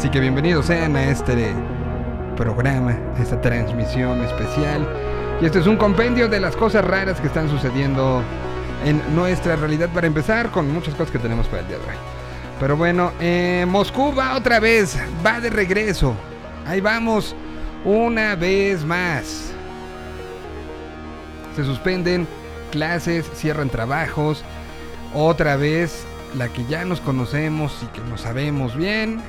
Así que bienvenidos sean a este programa, a esta transmisión especial. Y este es un compendio de las cosas raras que están sucediendo en nuestra realidad. Para empezar, con muchas cosas que tenemos para el día de hoy. Pero bueno, eh, Moscú va otra vez, va de regreso. Ahí vamos, una vez más. Se suspenden clases, cierran trabajos. Otra vez, la que ya nos conocemos y que no sabemos bien.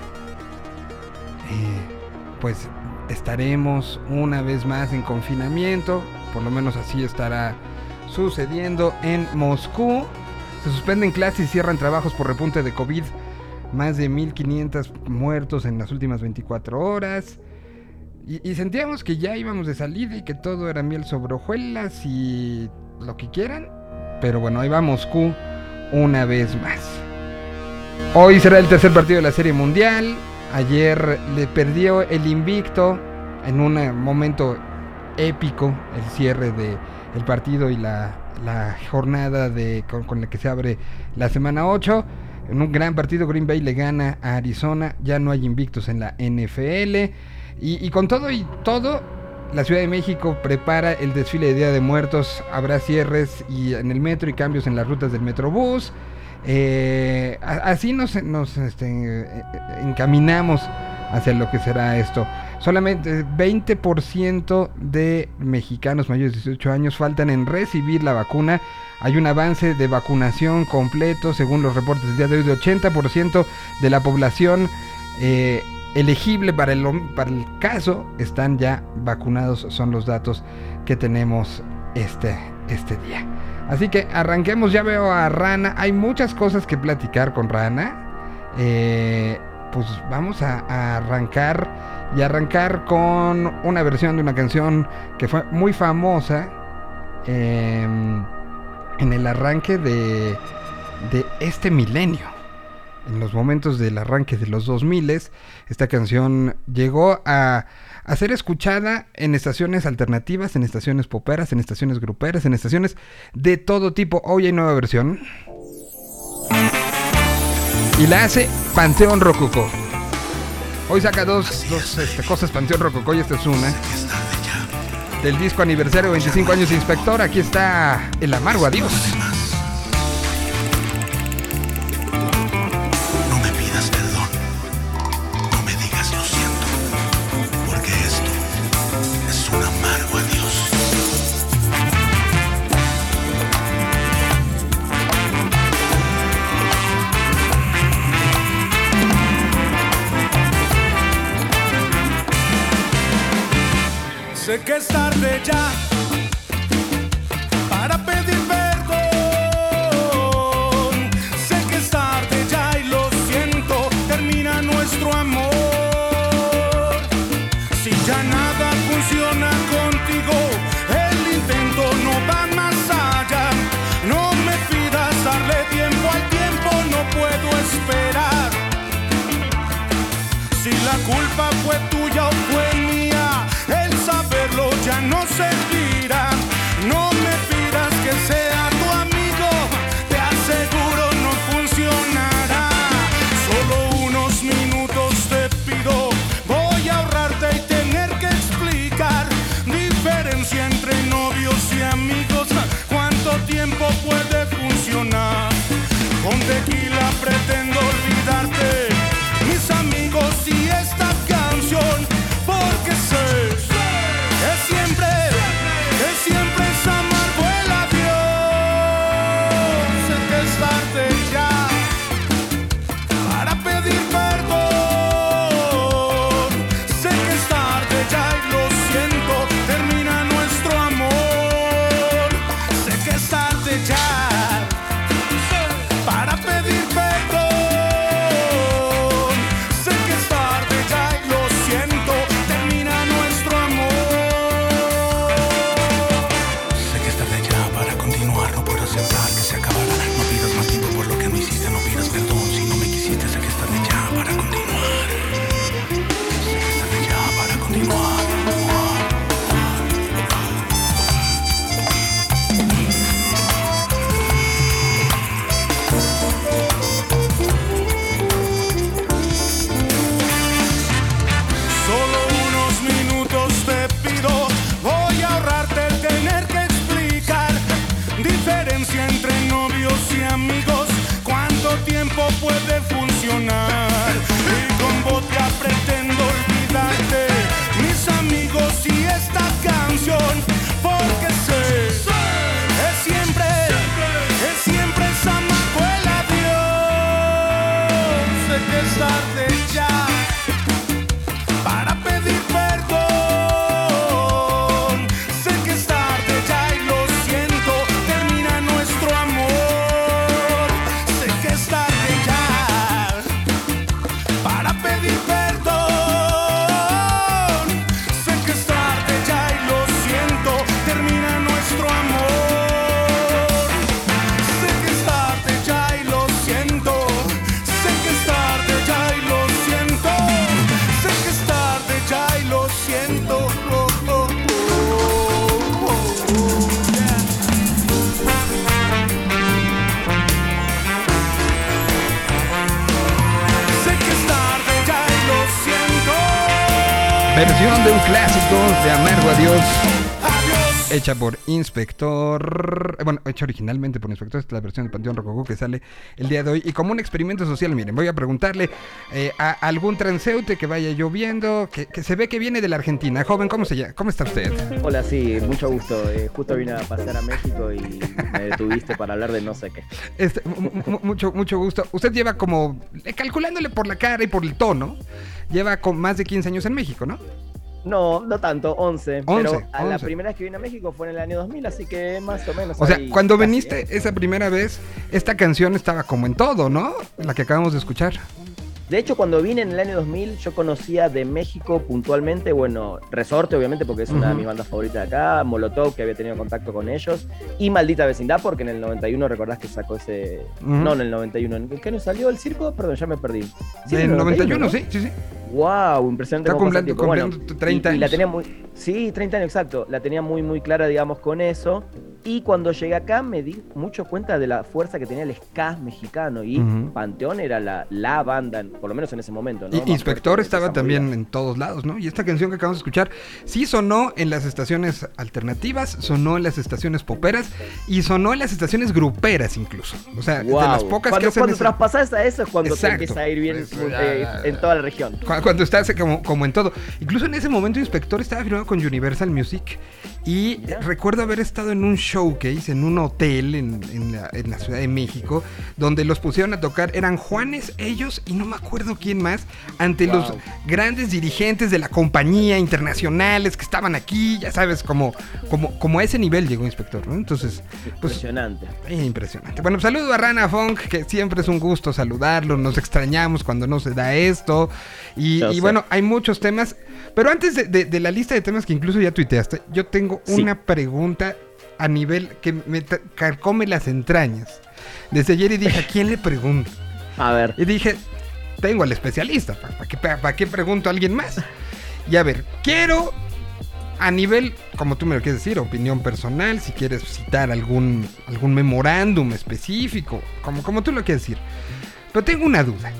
Eh, pues estaremos una vez más en confinamiento. Por lo menos así estará sucediendo en Moscú. Se suspenden clases y cierran trabajos por repunte de COVID. Más de 1500 muertos en las últimas 24 horas. Y, sentíamos que ya íbamos de salida y que todo era miel sobre hojuelas y lo que quieran. Pero bueno, ahí va Moscú una vez más. Hoy será el tercer partido de la Serie Mundial. Ayer le perdió el invicto en un momento épico el cierre del el partido y la, la jornada de, con, con, la que se abre la semana 8. En un gran partido Green Bay le gana a Arizona. Ya no hay invictos en la NFL. Y, y con todo y todo, la Ciudad de México prepara el desfile de Día de Muertos. Habrá cierres y en el metro y cambios en las rutas del Metrobús. Eh, así nos, nos este, encaminamos hacia lo que será esto. Solamente 20% de mexicanos mayores de 18 años faltan en recibir la vacuna. Hay un avance de vacunación completo, según los reportes del día de hoy, de 80% de la población eh, elegible para el, para el caso están ya vacunados, son los datos que tenemos este, este día. Así que arranquemos, ya veo a Rana, hay muchas cosas que platicar con Rana. Eh, pues vamos a, arrancar y arrancar con una versión de una canción que fue muy famosa eh, en el arranque de, de este milenio. En los momentos del arranque de los 2000, esta canción llegó a, a, ser escuchada en estaciones alternativas, en estaciones poperas, en estaciones gruperas, en estaciones de todo tipo. Hoy hay nueva versión. Y la hace Panteón Rococo. Hoy saca dos, dos este, cosas Panteón Rococo y esta es una. Del disco aniversario 25 años de Inspector. Aquí está El Amargo Adiós. Que es tarde ya ya Versión de un clásico de Amargo Adiós. Adiós. Hecha por Inspector. eh, Bueno, hecha originalmente por Inspector. Esta es la versión de Panteón Rococó que sale el día de hoy. Y como un experimento social, miren, voy a preguntarle eh, a algún transeúnte que vaya lloviendo, que, que se ve que viene de la Argentina. Joven, ¿cómo se llama? ¿Cómo está usted? Hola, sí, mucho gusto. Eh, justo vine a pasear a México y me detuviste para hablar de no sé qué. Este, mu- mu- mucho, mucho gusto. Usted lleva como, eh, calculándole por la cara y por el tono, lleva con más de 15 años en México, ¿no? No, no tanto, 11. 11, pero a la 11. primera vez que vine a México fue en el año 2000, así que más o menos. O sea, cuando viniste ¿eh? esa primera vez, esta canción estaba como en todo, ¿no? La que acabamos de escuchar. De hecho, cuando vine en el año 2000, yo conocía de México puntualmente, bueno, Resorte, obviamente, porque es una de mis bandas favoritas de acá, Molotov, que había tenido contacto con ellos, y Maldita Vecindad, porque en el 91 recordás que sacó ese. No, en el 91. ¿En qué año salió el circo? Perdón, ya me perdí. Sí, en 91, ¿no? sí, sí, sí. Wow, impresionante. Está cumpliendo- tiempo. Bueno, cumpliendo 30 y- y la años. tenía muy, sí, 30 años exacto. La tenía muy, muy clara, digamos, con eso. Y cuando llegué acá me di mucho cuenta de la fuerza que tenía el ska mexicano. Y. Panteón era la, la banda, por lo menos en ese momento. ¿no? Y Inspector estaba también movida. en todos lados, ¿no? Y esta canción que acabamos de escuchar sí sonó en las estaciones alternativas, sonó en las estaciones poperas y sonó en las estaciones gruperas incluso. O sea, de las pocas cuando, que hacen cuando ese- traspasas a eso es cuando Exacto. te empieza a ir bien ya- eh, en toda la región. Cu- Cuando estás como, como en todo. Incluso en ese momento Inspector estaba firmado con Universal Music. Y recuerdo haber estado en un showcase, en un hotel en, en la, en la Ciudad de México, donde los pusieron a tocar. Eran Juanes, ellos y no me acuerdo quién más, ante los grandes dirigentes de la compañía internacionales que estaban aquí. Ya sabes, como, como, como a ese nivel llegó Inspector, ¿no? Entonces, pues Impresionante. eh, Impresionante. Bueno, saludo a Rana Funk, que siempre es un gusto saludarlo. Nos extrañamos cuando no se da esto. Y, bueno, hay muchos temas. Pero antes de, de- de la lista de temas que incluso ya tuiteaste, yo tengo Sí. una pregunta a nivel que me carcome las entrañas. Desde ayer y dije, ¿a quién le pregunto? A ver, Y dije, tengo al especialista, ¿para qué, pa- pa' qué pregunto a alguien más? Y a ver, quiero a nivel, como tú me lo quieres decir, opinión personal, si quieres citar algún, algún memorándum específico, como, como tú lo quieres decir. Pero tengo una duda.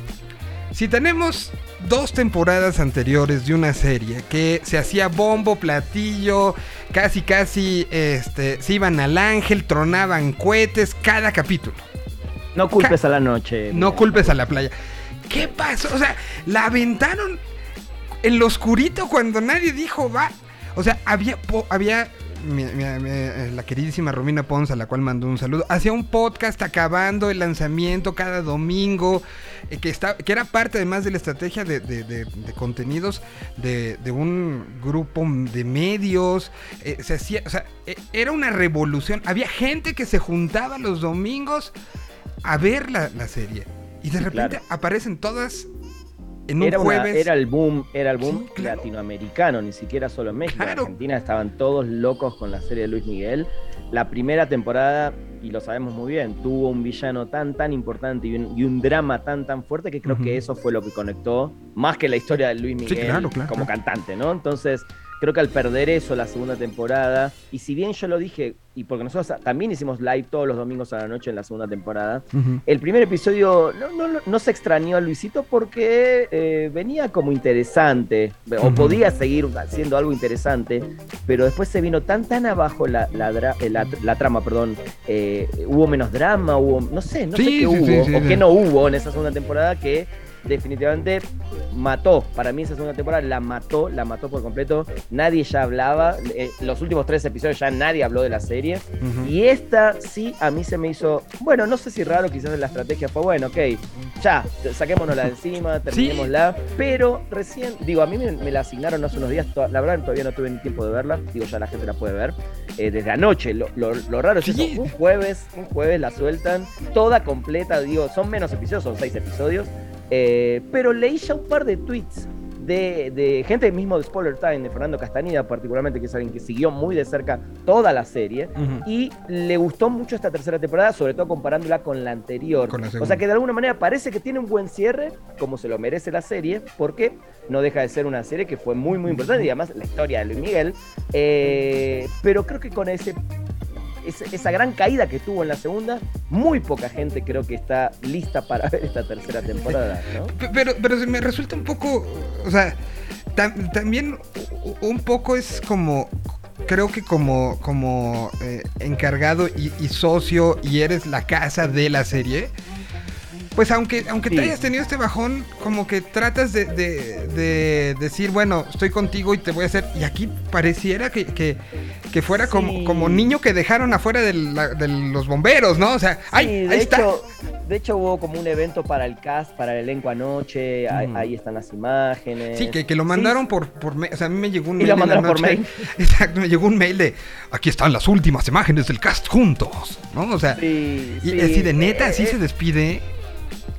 Si tenemos dos temporadas anteriores de una serie que se hacía bombo, platillo, casi casi este, se iban al ángel, tronaban cohetes cada capítulo. no culpes a la noche. No culpes a la playa. ¿Qué pasó? O sea, la aventaron en lo oscurito cuando nadie dijo va. O sea, había, había mi- mi- mi- eh, la queridísima Romina Pons, a la cual mandó un saludo, hacía un podcast acabando el lanzamiento cada domingo, eh, que, está, que era parte además de la estrategia de, de- de- de contenidos de, un grupo de medios. eh, se hacía, o sea, eh, era una revolución. Había gente que se juntaba los domingos a ver la, la serie. Y de repente claro. aparecen todas en un Era, una- jueves. era el boom, era el boom Sí, claro. latinoamericano, ni siquiera solo en México. Claro. En Argentina estaban todos locos con la serie de Luis Miguel. La primera temporada, y lo sabemos muy bien, tuvo un villano tan, tan importante y un, y un drama tan, tan fuerte que creo que eso fue lo que conectó, más que la historia de Luis Miguel claro, como cantante, ¿no? Entonces, creo que al perder eso la segunda temporada, y si bien yo lo dije, y porque nosotros también hicimos live todos los domingos a la noche en la segunda temporada, el primer episodio no, no, no se extrañó a Luisito porque eh, venía como interesante, o podía seguir haciendo algo interesante, pero después se vino tan tan abajo la, la, eh, la- la trama, perdón, eh, hubo menos drama, hubo, no sé, no Sí, sé qué sí, hubo, sí, o qué no hubo en esa segunda temporada que definitivamente mató. Para mí esa segunda temporada la mató, la mató por completo. Nadie ya hablaba. Eh, los últimos tres episodios ya nadie habló de la serie. Y esta sí a mí se me hizo, bueno, no sé si raro, quizás la estrategia fue, bueno, ok, ya, saquémonosla de encima, terminémosla. Pero recién, digo, a mí me, la asignaron hace unos días, la verdad todavía no tuve ni tiempo de verla. Digo, ya la gente la puede ver. Eh, desde anoche, lo, raro es eso, un jueves, un jueves la sueltan, toda completa, digo, son menos episodios, son seis episodios. Eh, pero leí ya un par de tweets de, gente mismo de Spoiler Time, de Fernando Castaneda particularmente, que es alguien que siguió muy de cerca toda la serie, y le gustó mucho esta tercera temporada, sobre todo comparándola con la anterior. o sea que de alguna manera parece que tiene un buen cierre, como se lo merece la serie, porque no deja de ser una serie que fue muy, muy importante, y además la historia de Luis Miguel, eh, pero creo que con ese esa gran caída que tuvo en la segunda, muy poca gente creo que está lista para ver esta tercera temporada. Pero, pero me resulta un poco, o sea, también un poco es como, creo que como, como eh, encargado y, y, socio y eres la casa de la serie, pues aunque, aunque te hayas tenido este bajón, como que tratas de, de, decir, bueno, estoy contigo y te voy a hacer. Y aquí pareciera que, que, fuera como, como niño que dejaron afuera de, los bomberos, ¿no? O sea, ahí, de está. Hecho, de hecho, hubo como un evento para el cast, para el elenco anoche. Ahí, están las imágenes. Sí, que, que lo mandaron por, por mail. O sea, a mí me llegó un mail. Y lo mandaron por mail. Exacto, me llegó un mail de aquí están las últimas imágenes del cast juntos. ¿No? O sea, y así de neta, así eh, se despide.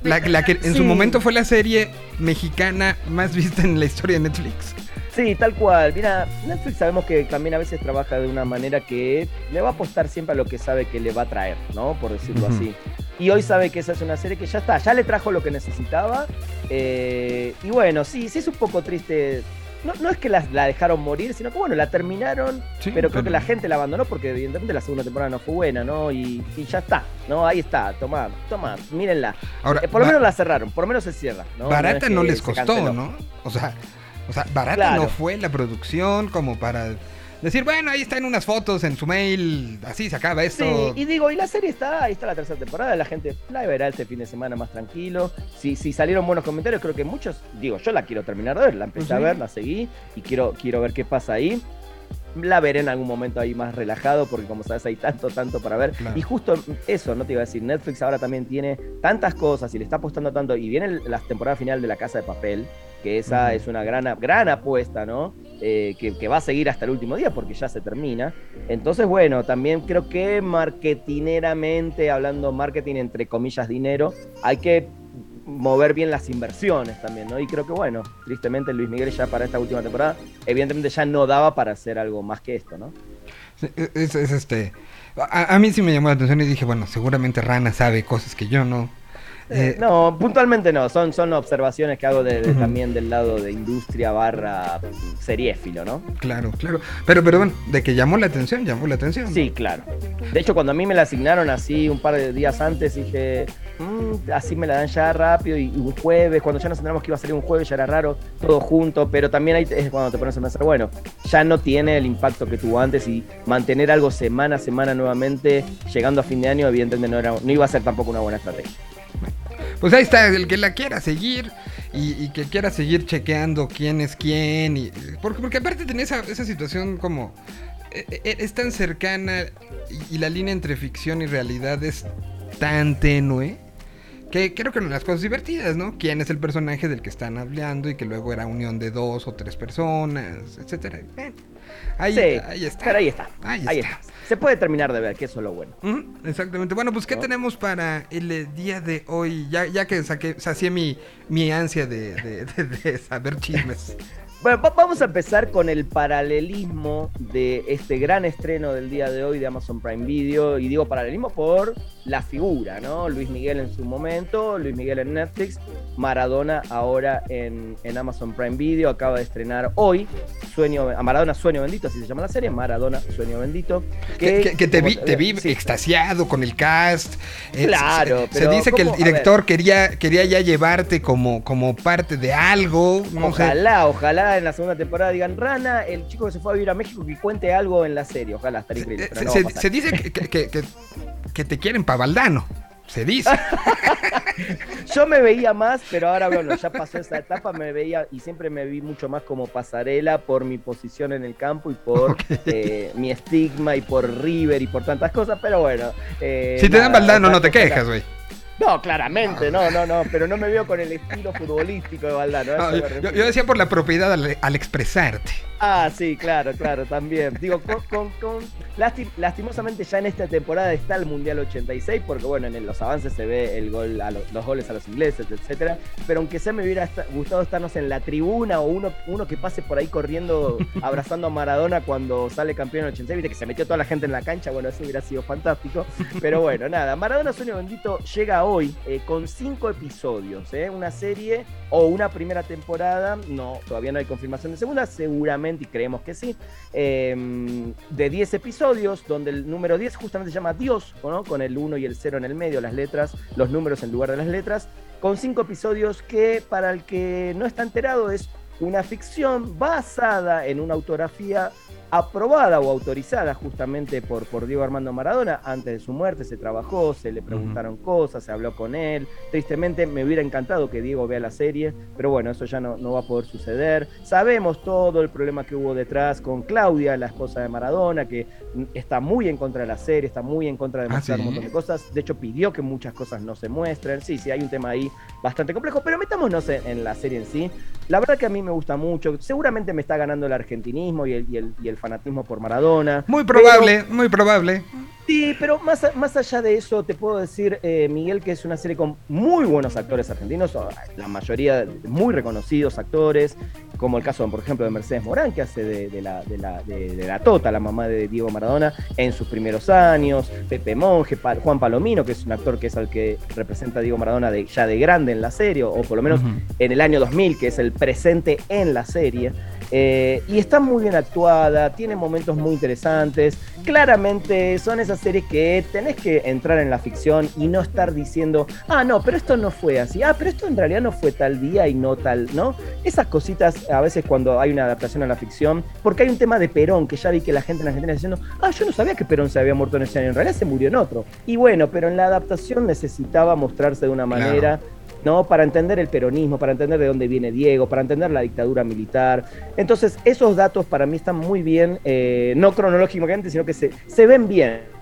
La, que en su momento fue la serie mexicana más vista en la historia de Netflix. Sí, tal cual. Mira, Netflix sabemos que también a veces trabaja de una manera que le va a apostar siempre a lo que sabe que le va a traer, ¿no? Por decirlo así. Y hoy sabe que esa es una serie que ya está, ya le trajo lo que necesitaba. Eh, y bueno, sí, sí es un poco triste no, es que la, dejaron morir, sino que bueno, la terminaron, pero creo que la gente la abandonó porque evidentemente la segunda temporada no fue buena, ¿no? Y, ya está, ¿no? Ahí está, toma, toma, mírenla. Ahora, eh, por lo menos la cerraron, por lo menos se cierra, ¿no? Barata no, les costó, ¿no? O sea, o sea barata no fue la producción como para decir, bueno, ahí están unas fotos en su mail, así se acaba esto. Sí, y digo, y la serie está, ahí está la tercera temporada, la gente la verá este fin de semana más tranquilo. Si, si salieron buenos comentarios, creo que muchos, digo, yo la quiero terminar de ver, la empecé a ver, la seguí y quiero, quiero ver qué pasa ahí la veré en algún momento ahí más relajado, porque como sabes hay tanto, tanto para ver. Y justo eso, no te iba a decir, Netflix ahora también tiene tantas cosas y le está apostando tanto, y viene la temporada final de La Casa de Papel, que esa es una gran, gran apuesta, ¿no? Eh, que, va a seguir hasta el último día porque ya se termina. Entonces, bueno, también creo que marketineramente, hablando marketing entre comillas dinero, hay que mover bien las inversiones también, ¿no? Y creo que, bueno, tristemente Luis Miguel ya para esta última temporada, evidentemente ya no daba para hacer algo más que esto, ¿no? E, es, este... A, a, mí sí me llamó la atención y dije, bueno, seguramente Rana sabe cosas que yo no. Eh, no, puntualmente no, son, son observaciones que hago de, también del lado de industria barra seriéfilo, ¿no? Claro, claro. Pero, pero bueno, de que llamó la atención, llamó la atención. Sí, claro. De hecho, cuando a mí me la asignaron así un par de días antes, dije, mm, así me la dan ya rápido y, un jueves, cuando ya nos enteramos que iba a salir un jueves, ya era raro, todo junto, pero también ahí es cuando te pones a pensar, bueno, ya no tiene el impacto que tuvo antes y mantener algo semana a semana nuevamente, llegando a fin de año, evidentemente no, era, no iba a ser tampoco una buena estrategia. Pues ahí está, el que la quiera seguir y, que quiera seguir chequeando quién es quién. Y, porque, porque aparte tenía esa, situación como... E, e, es tan cercana y, la línea entre ficción y realidad es tan tenue que creo que de las cosas divertidas, ¿no? ¿Quién es el personaje del que están hablando y que luego era unión de dos o tres personas, etcétera? Ahí, ahí está. Pero ahí está. Ahí, está. Se puede terminar de ver, que eso es lo bueno. exactamente. Bueno, pues, ¿qué tenemos para el eh, día de hoy? Ya, ya que saqué, sacié mi, mi ansia de, de saber chismes. Bueno, vamos a empezar con el paralelismo de este gran estreno del día de hoy de Amazon Prime Video. Y digo paralelismo por la figura, ¿no? Luis Miguel en su momento, Luis Miguel en Netflix, Maradona ahora en, Amazon Prime Video. Acaba de estrenar hoy Sueño, a Maradona Sueño Bendito, así se llama la serie, Maradona Sueño Bendito. Que, te vi, te vi extasiado con el cast. Eh, claro, se, se dice que el director quería, quería ya llevarte como, como parte de algo. ojalá, ojalá en la segunda temporada digan, Rana, el chico que se fue a vivir a México, que cuente algo en la serie. Ojalá estaría increíble. Se, dice que, que, te quieren para Valdano. Se dice. Yo me veía más, pero ahora bueno, ya pasó esa etapa, me veía y siempre me vi mucho más como pasarela por mi posición en el campo y por eh, mi estigma y por River y por tantas cosas, pero bueno. Eh, si te dan Valdano no te quejas, güey. No, claramente, no, no, no, pero no me veo con el estilo futbolístico de Valdano. yo, decía por la propiedad al expresarte. Ah, sí, claro, claro, también. Digo, con, con, lastimosamente ya en esta temporada está el Mundial 86, porque bueno, en los avances se ve el gol a los goles a los ingleses, etcétera. Pero aunque sea me hubiera gustado estarnos en la tribuna o uno, uno que pase por ahí corriendo, abrazando a Maradona cuando sale campeón en el 86, viste que se metió toda la gente en la cancha, bueno, eso hubiera sido fantástico. Pero bueno, nada, Maradona Sueño Bendito llega hoy eh, con cinco episodios, ¿eh? una serie o una primera temporada, no, todavía no hay confirmación de segunda, seguramente y creemos que sí, em, de 10 episodios, donde el número 10 justamente se llama Dios, con el 1 y el 0 en el medio, las letras, los números en lugar de las letras, con 5 episodios que para el que no está enterado es una ficción basada en una autografía aprobada o autorizada justamente por, por Diego Armando Maradona. Antes de su muerte se trabajó, se le preguntaron cosas, se habló con él. Tristemente me hubiera encantado que Diego vea la serie, pero bueno, eso ya no, no va a poder suceder. Sabemos todo el problema que hubo detrás con Claudia, la esposa de Maradona, que está muy en contra de la serie, está muy en contra de ah, mostrar un montón de cosas. De hecho, pidió que muchas cosas no se muestren. Sí, sí, hay un tema ahí bastante complejo, pero metámonos en, en la serie en sí. La verdad que a mí me gusta mucho. Seguramente me está ganando el argentinismo y el, y el, y el fanatismo por Maradona. Muy probable, muy probable. Sí, pero más, más allá de eso, te puedo decir, eh, Miguel, que es una serie con muy buenos actores argentinos, la mayoría muy reconocidos actores, como el caso, por ejemplo, de Mercedes Morán, que hace de, la, de, la, de, la Tota, la mamá de Diego Maradona, en sus primeros años, Pepe Monge, Juan Palomino, que es un actor que es el que representa a Diego Maradona ya de grande en la serie, o por lo menos en el año 2000, que es el presente en la serie. Eh, y está muy bien actuada, tiene momentos muy interesantes. Claramente son esas series que tenés que entrar en la ficción y no estar diciendo, ah, no, pero esto no fue así, ah, pero esto en realidad no fue tal día y no tal, ¿no? Esas cositas a veces cuando hay una adaptación a la ficción, porque hay un tema de Perón, que ya vi que la gente en Argentina diciendo, ah, yo no sabía que Perón se había muerto en ese año, en realidad se murió en otro. Y bueno, pero en la adaptación necesitaba mostrarse de una manera. ¿No? Para entender el peronismo, para entender de dónde viene Diego, para entender la dictadura militar. Entonces, esos datos para mí están muy bien, eh, no cronológicamente, sino que se, se ven bien.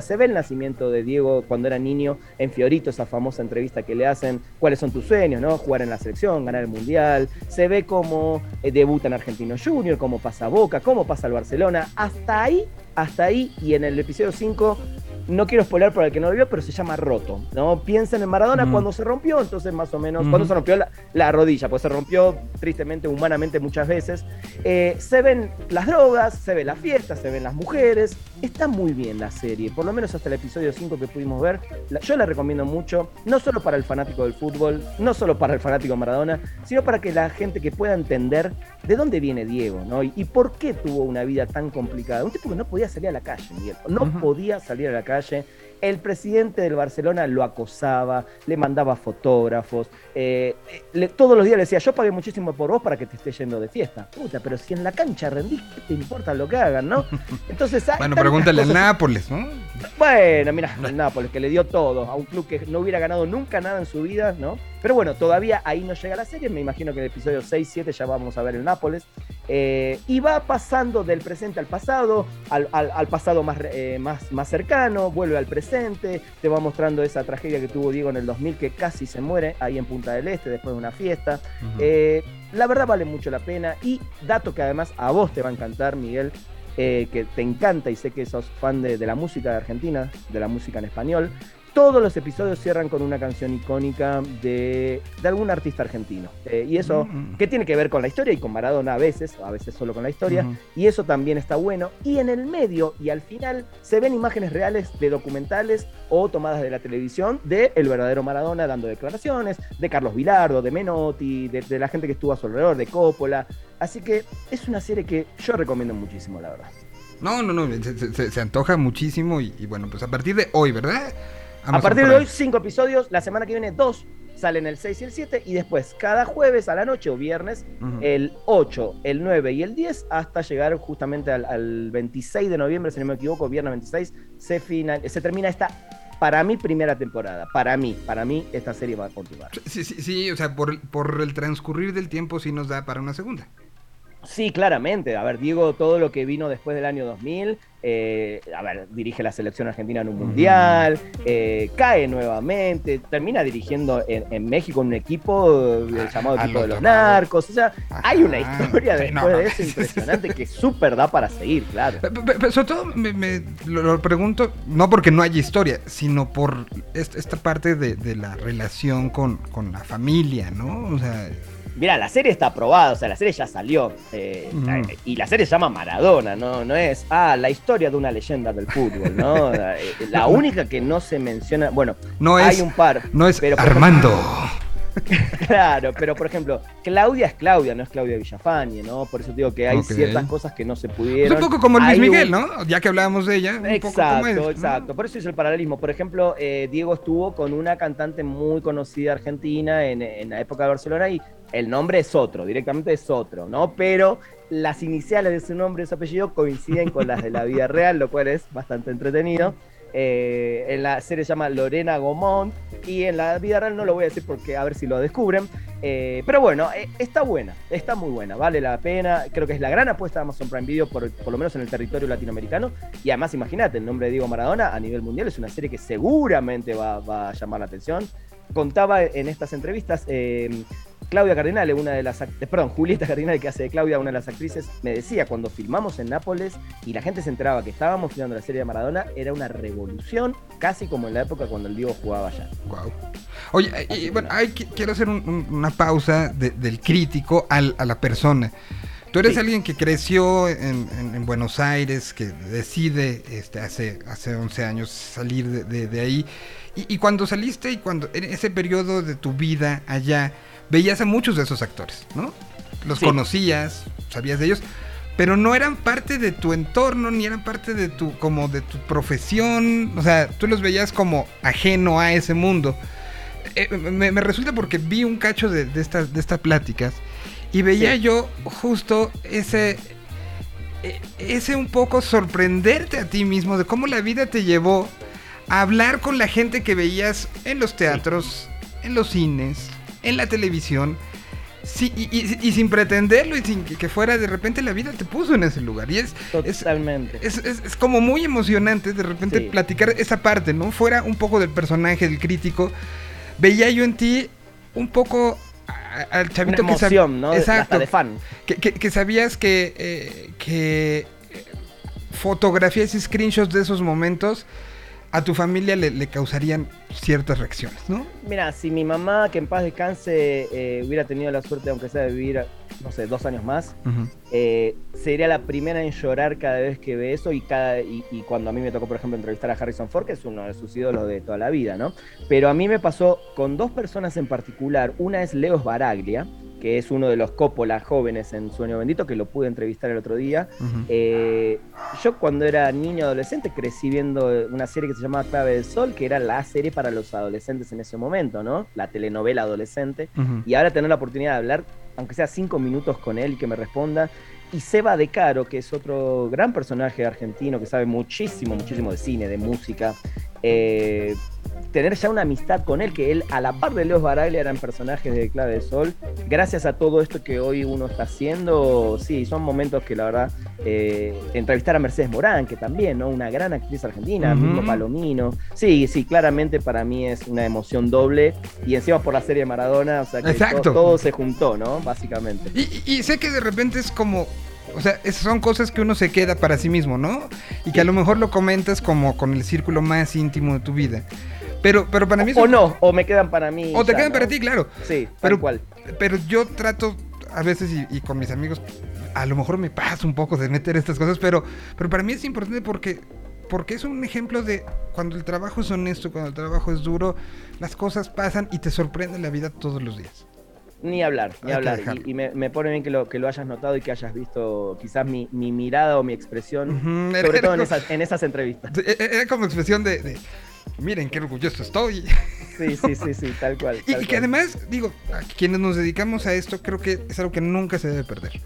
Se ve el nacimiento de Diego cuando era niño en Fiorito, esa famosa entrevista que le hacen, cuáles son tus sueños, ¿no? Jugar en la selección, ganar el Mundial. Se ve cómo eh, debuta en Argentino Junior, cómo pasa Boca, cómo pasa el Barcelona. Hasta ahí, hasta ahí, y en el episodio 5 no quiero spoiler para el que no lo vio, pero se llama Roto. ¿no? Piensen en Maradona cuando se rompió, entonces más o menos, cuando se rompió la, rodilla, pues se rompió tristemente, humanamente muchas veces. Eh, se ven las drogas, se ven las fiestas, se ven las mujeres. Está muy bien la serie, por lo menos hasta el episodio 5 que pudimos ver. yo la recomiendo mucho, no solo para el fanático del fútbol, no solo para el fanático de Maradona, sino para que la gente que pueda entender de dónde viene Diego, ¿no? Y, por qué tuvo una vida tan complicada. Un tipo que no podía salir a la calle, Miguel. No podía salir a la calle mensaje el presidente del Barcelona lo acosaba, le mandaba fotógrafos, eh, todos los días le decía, yo pagué muchísimo por vos para que te esté yendo de fiesta. Puta, pero si en la cancha rendís, ¿qué te importa lo que hagan, no? Entonces, bueno, pregúntale al Nápoles, ¿no? Bueno, mira, al Nápoles, que le dio todo, a un club que no hubiera ganado nunca nada en su vida, ¿no? Pero bueno, todavía ahí no llega la serie, me imagino que en el episodio 6, 7 ya vamos a ver el Nápoles. Eh, y va pasando del presente al pasado, al, pasado más, eh, más, más cercano, vuelve al presente, te va mostrando esa tragedia que tuvo Diego en el 2000, que casi se muere ahí en Punta del Este después de una fiesta. Eh, la verdad vale mucho la pena y dato que además a vos te va a encantar, Miguel, que te encanta y sé que sos fan de, de, la música de Argentina, de la música en español. Todos los episodios cierran con una canción icónica de, algún artista argentino. Eh, y eso, mm. que tiene que ver con la historia y con Maradona a veces, a veces solo con la historia. Y eso también está bueno. Y en el medio y al final se ven imágenes reales de documentales o tomadas de la televisión de el verdadero Maradona dando declaraciones, de Carlos Vilardo, de Menotti, de, la gente que estuvo a su alrededor, de Coppola. Así que es una serie que yo recomiendo muchísimo, la verdad. No, no, no, se, antoja muchísimo y, y, bueno, pues a partir de hoy, ¿verdad? A partir de hoy, cinco episodios. La semana que viene, dos. Salen el 6 y el 7. Y después, cada jueves a la noche o viernes, el 8, el 9 y el 10, hasta llegar justamente al, 26 de noviembre, si no me equivoco, viernes 26, se, final, se termina esta para mí, primera temporada. Para mí, para mí, esta serie va a continuar. Sí, sí, sí, o sea, por, por el transcurrir del tiempo sí nos da para una segunda. Sí, claramente. A ver, Diego, todo lo que vino después del año 2000, eh, a ver, dirige la selección argentina en un mundial, eh, cae nuevamente, termina dirigiendo en, México un equipo eh, ah, llamado Equipo de los Narcos. O sea, hay una historia después de eso impresionante que súper da para seguir, claro. Pero, sobre todo me, lo, pregunto, no porque no haya historia, sino por esta, parte de, de la relación con, con la familia, ¿no? O sea Mira, la serie está aprobada, o sea, la serie ya salió. Eh, y la serie se llama Maradona, ¿no? No es, ah, la historia de una leyenda del fútbol, ¿no? Eh, la única que no se menciona, bueno, no hay un par. No es Armando. claro, pero por ejemplo, Claudia es Claudia, no es Claudia Villafañe, ¿no? Por eso digo que hay ciertas cosas que no se pudieron. Es un poco como Luis Miguel, ¿no? Ya que hablábamos de ella. exacto, exacto. Por eso hice el paralelismo. Por ejemplo, eh, Diego estuvo con una cantante muy conocida argentina en, en la época de Barcelona y el nombre es otro, directamente es otro, ¿no? Pero las iniciales de su nombre y su apellido coinciden con las de la vida real, lo cual es bastante entretenido. Eh, en la serie se llama Lorena Gomont y en la vida real no lo voy a decir porque a ver si lo descubren. Eh, pero bueno, eh, está buena, está muy buena, vale la pena. Creo que es la gran apuesta de Amazon Prime Video, por, por lo menos en el territorio latinoamericano. Y además, imagínate, el nombre de Diego Maradona a nivel mundial es una serie que seguramente va, va a llamar la atención. Contaba en estas entrevistas Claudia Cardinale, una de las perdón, Julieta Cardinale que hace de Claudia, una de las actrices, me decía cuando filmamos en Nápoles y la gente se enteraba que estábamos filmando la serie de Maradona, era una revolución, casi como en la época cuando el Diego jugaba allá. Wow. Oye, y, bueno, quiero hacer una pausa del crítico a la persona. Tú eres alguien que creció en, Buenos Aires, que decide este, hace, hace 11 años salir de, ahí. Y, y, cuando saliste y cuando en ese periodo de tu vida allá, veías a muchos de esos actores, ¿no? Los conocías, sabías de ellos, pero no eran parte de tu entorno, ni eran parte de tu, como de tu profesión, o sea, tú los veías como ajeno a ese mundo. Eh, me, resulta porque vi un cacho de, estas, de estas pláticas y veía yo justo ese, e, ese un poco sorprenderte a ti mismo de cómo la vida te llevó a hablar con la gente que veías en los teatros, en los cines, en la televisión. Sí, y, sin pretenderlo y sin que, fuera de repente la vida te puso en ese lugar. Y es. Totalmente. Es, como muy emocionante de repente platicar esa parte, ¿no? Fuera un poco del personaje, del crítico. Veía yo en ti un poco al chavito que sabía. ¿no? Exacto. de fan. Que, sabías que, eh, que fotografías y screenshots de esos momentos a tu familia le, causarían ciertas reacciones, ¿no? Mira, si mi mamá, que en paz descanse, eh, hubiera tenido la suerte, aunque sea de vivir, no sé, dos años más, eh, sería la primera en llorar cada vez que ve eso y, cada, y, cuando a mí me tocó, por ejemplo, entrevistar a Harrison Ford, que es uno de sus ídolos de toda la vida, ¿no? Pero a mí me pasó con dos personas en particular. Una es Leos Baraglia, que es uno de los Coppola jóvenes en Sueño Bendito, que lo pude entrevistar el otro día. Eh, yo cuando era niño adolescente crecí viendo una serie que se llamaba Clave del Sol, que era la serie para los adolescentes en ese momento, ¿no? La telenovela adolescente. Y ahora tener la oportunidad de hablar, aunque sea cinco minutos con él y que me responda. Y Seba De Caro, que es otro gran personaje argentino que sabe muchísimo, muchísimo de cine, de música, eh, tener ya una amistad con él, que él a la par de Leos Baraglia eran personajes de Clave de Sol. Gracias a todo esto que hoy uno está haciendo, sí, son momentos que la verdad, eh, entrevistar a Mercedes Morán, que también, ¿no? Una gran actriz argentina, uh Palomino. Sí, sí, claramente para mí es una emoción doble y encima por la serie Maradona, o sea que todo, se juntó, ¿no? Básicamente. y sé que de repente es como o sea, son cosas que uno se queda para sí mismo, ¿no? Y que a lo mejor lo comentas como con el círculo más íntimo de tu vida. Pero, pero para mí... O, no, o me quedan para mí. O te quedan para ti, claro. Sí, pero, tal cual. Pero yo trato a veces y, con mis amigos, a lo mejor me pasa un poco de meter estas cosas, pero, pero para mí es importante porque, porque es un ejemplo de cuando el trabajo es honesto, cuando el trabajo es duro, las cosas pasan y te sorprende la vida todos los días. Ni hablar, ni hablar. Y, me, pone bien que lo, que lo hayas notado y que hayas visto quizás mi, mirada o mi expresión, sobre todo en, esas, en, esas, entrevistas. E, era como expresión de, miren qué orgulloso estoy. Sí, sí, sí, sí, tal cual. y, que además, digo, a quienes nos dedicamos a esto, creo que es algo que nunca se debe perder.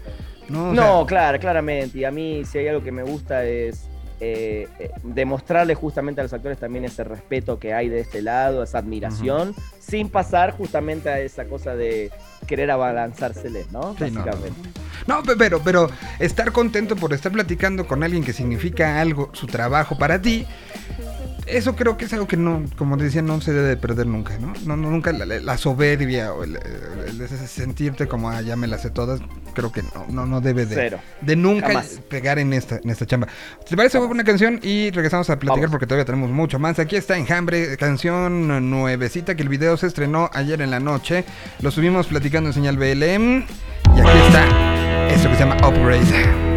No, no claro, claramente. Y a mí, si hay algo que me gusta es eh, eh, demostrarle justamente a los actores también ese respeto que hay de este lado, esa admiración, sin pasar justamente a esa cosa de querer abalanzárseles, ¿no? Sí, no, Básicamente. No, pe- pero, pero estar contento por estar platicando con alguien que significa algo, su trabajo para ti, eso creo que es algo que no, como decía, no se debe de perder nunca, ¿no? No, no, nunca la, la soberbia o el, el- el sentirte como, ah, ya me las sé todas, creo que no, no, no debe de, Cero. de nunca Jamás. pegar en esta, en esta chamba. ¿Te parece una canción? Y regresamos a platicar Vamos. porque todavía tenemos mucho más. Aquí está Enjambre, canción nuevecita que el video se estrenó ayer en la noche. Lo subimos platicando en señal BLM. Y aquí está esto que se llama Upgrade.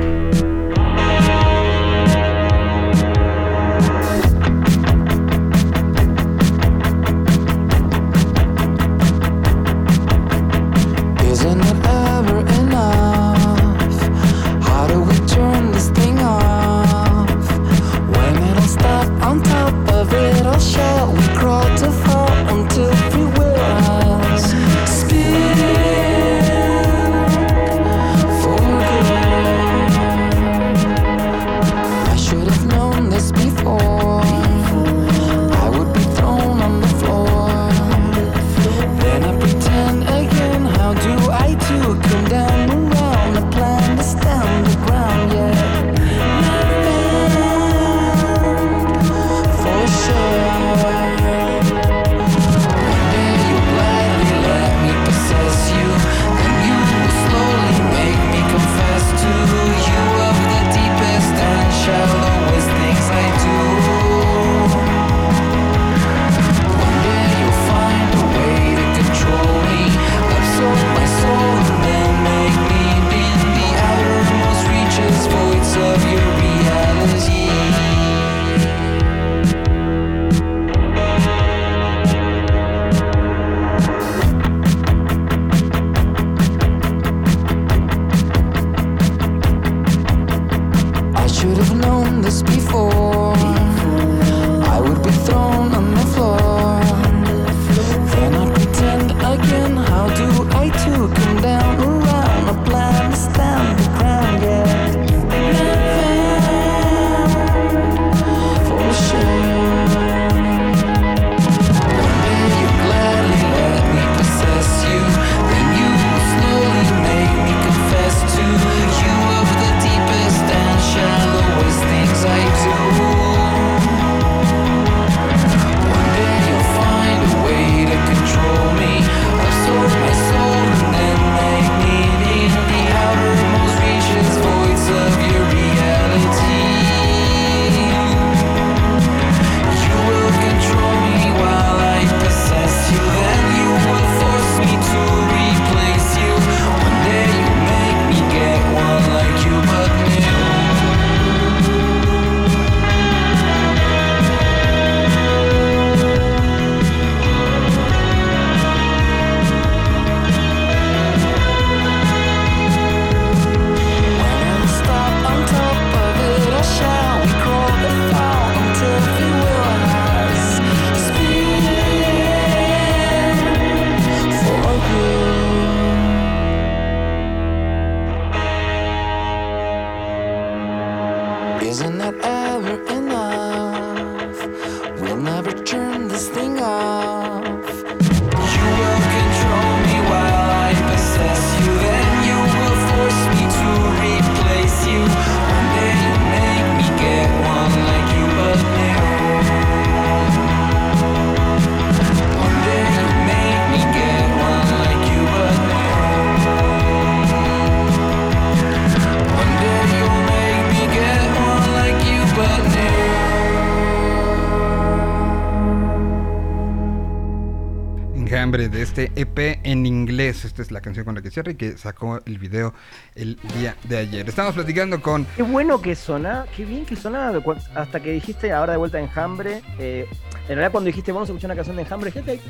Este EP en inglés. Esta es la canción con la que cierra y que sacó el video el día de ayer. Estamos platicando con Qué bueno que sonaba, qué bien que cu- hasta que dijiste ahora de vuelta Enjambre. Eh, en realidad cuando dijiste vamos a escuchar una canción de Enjambre, gente,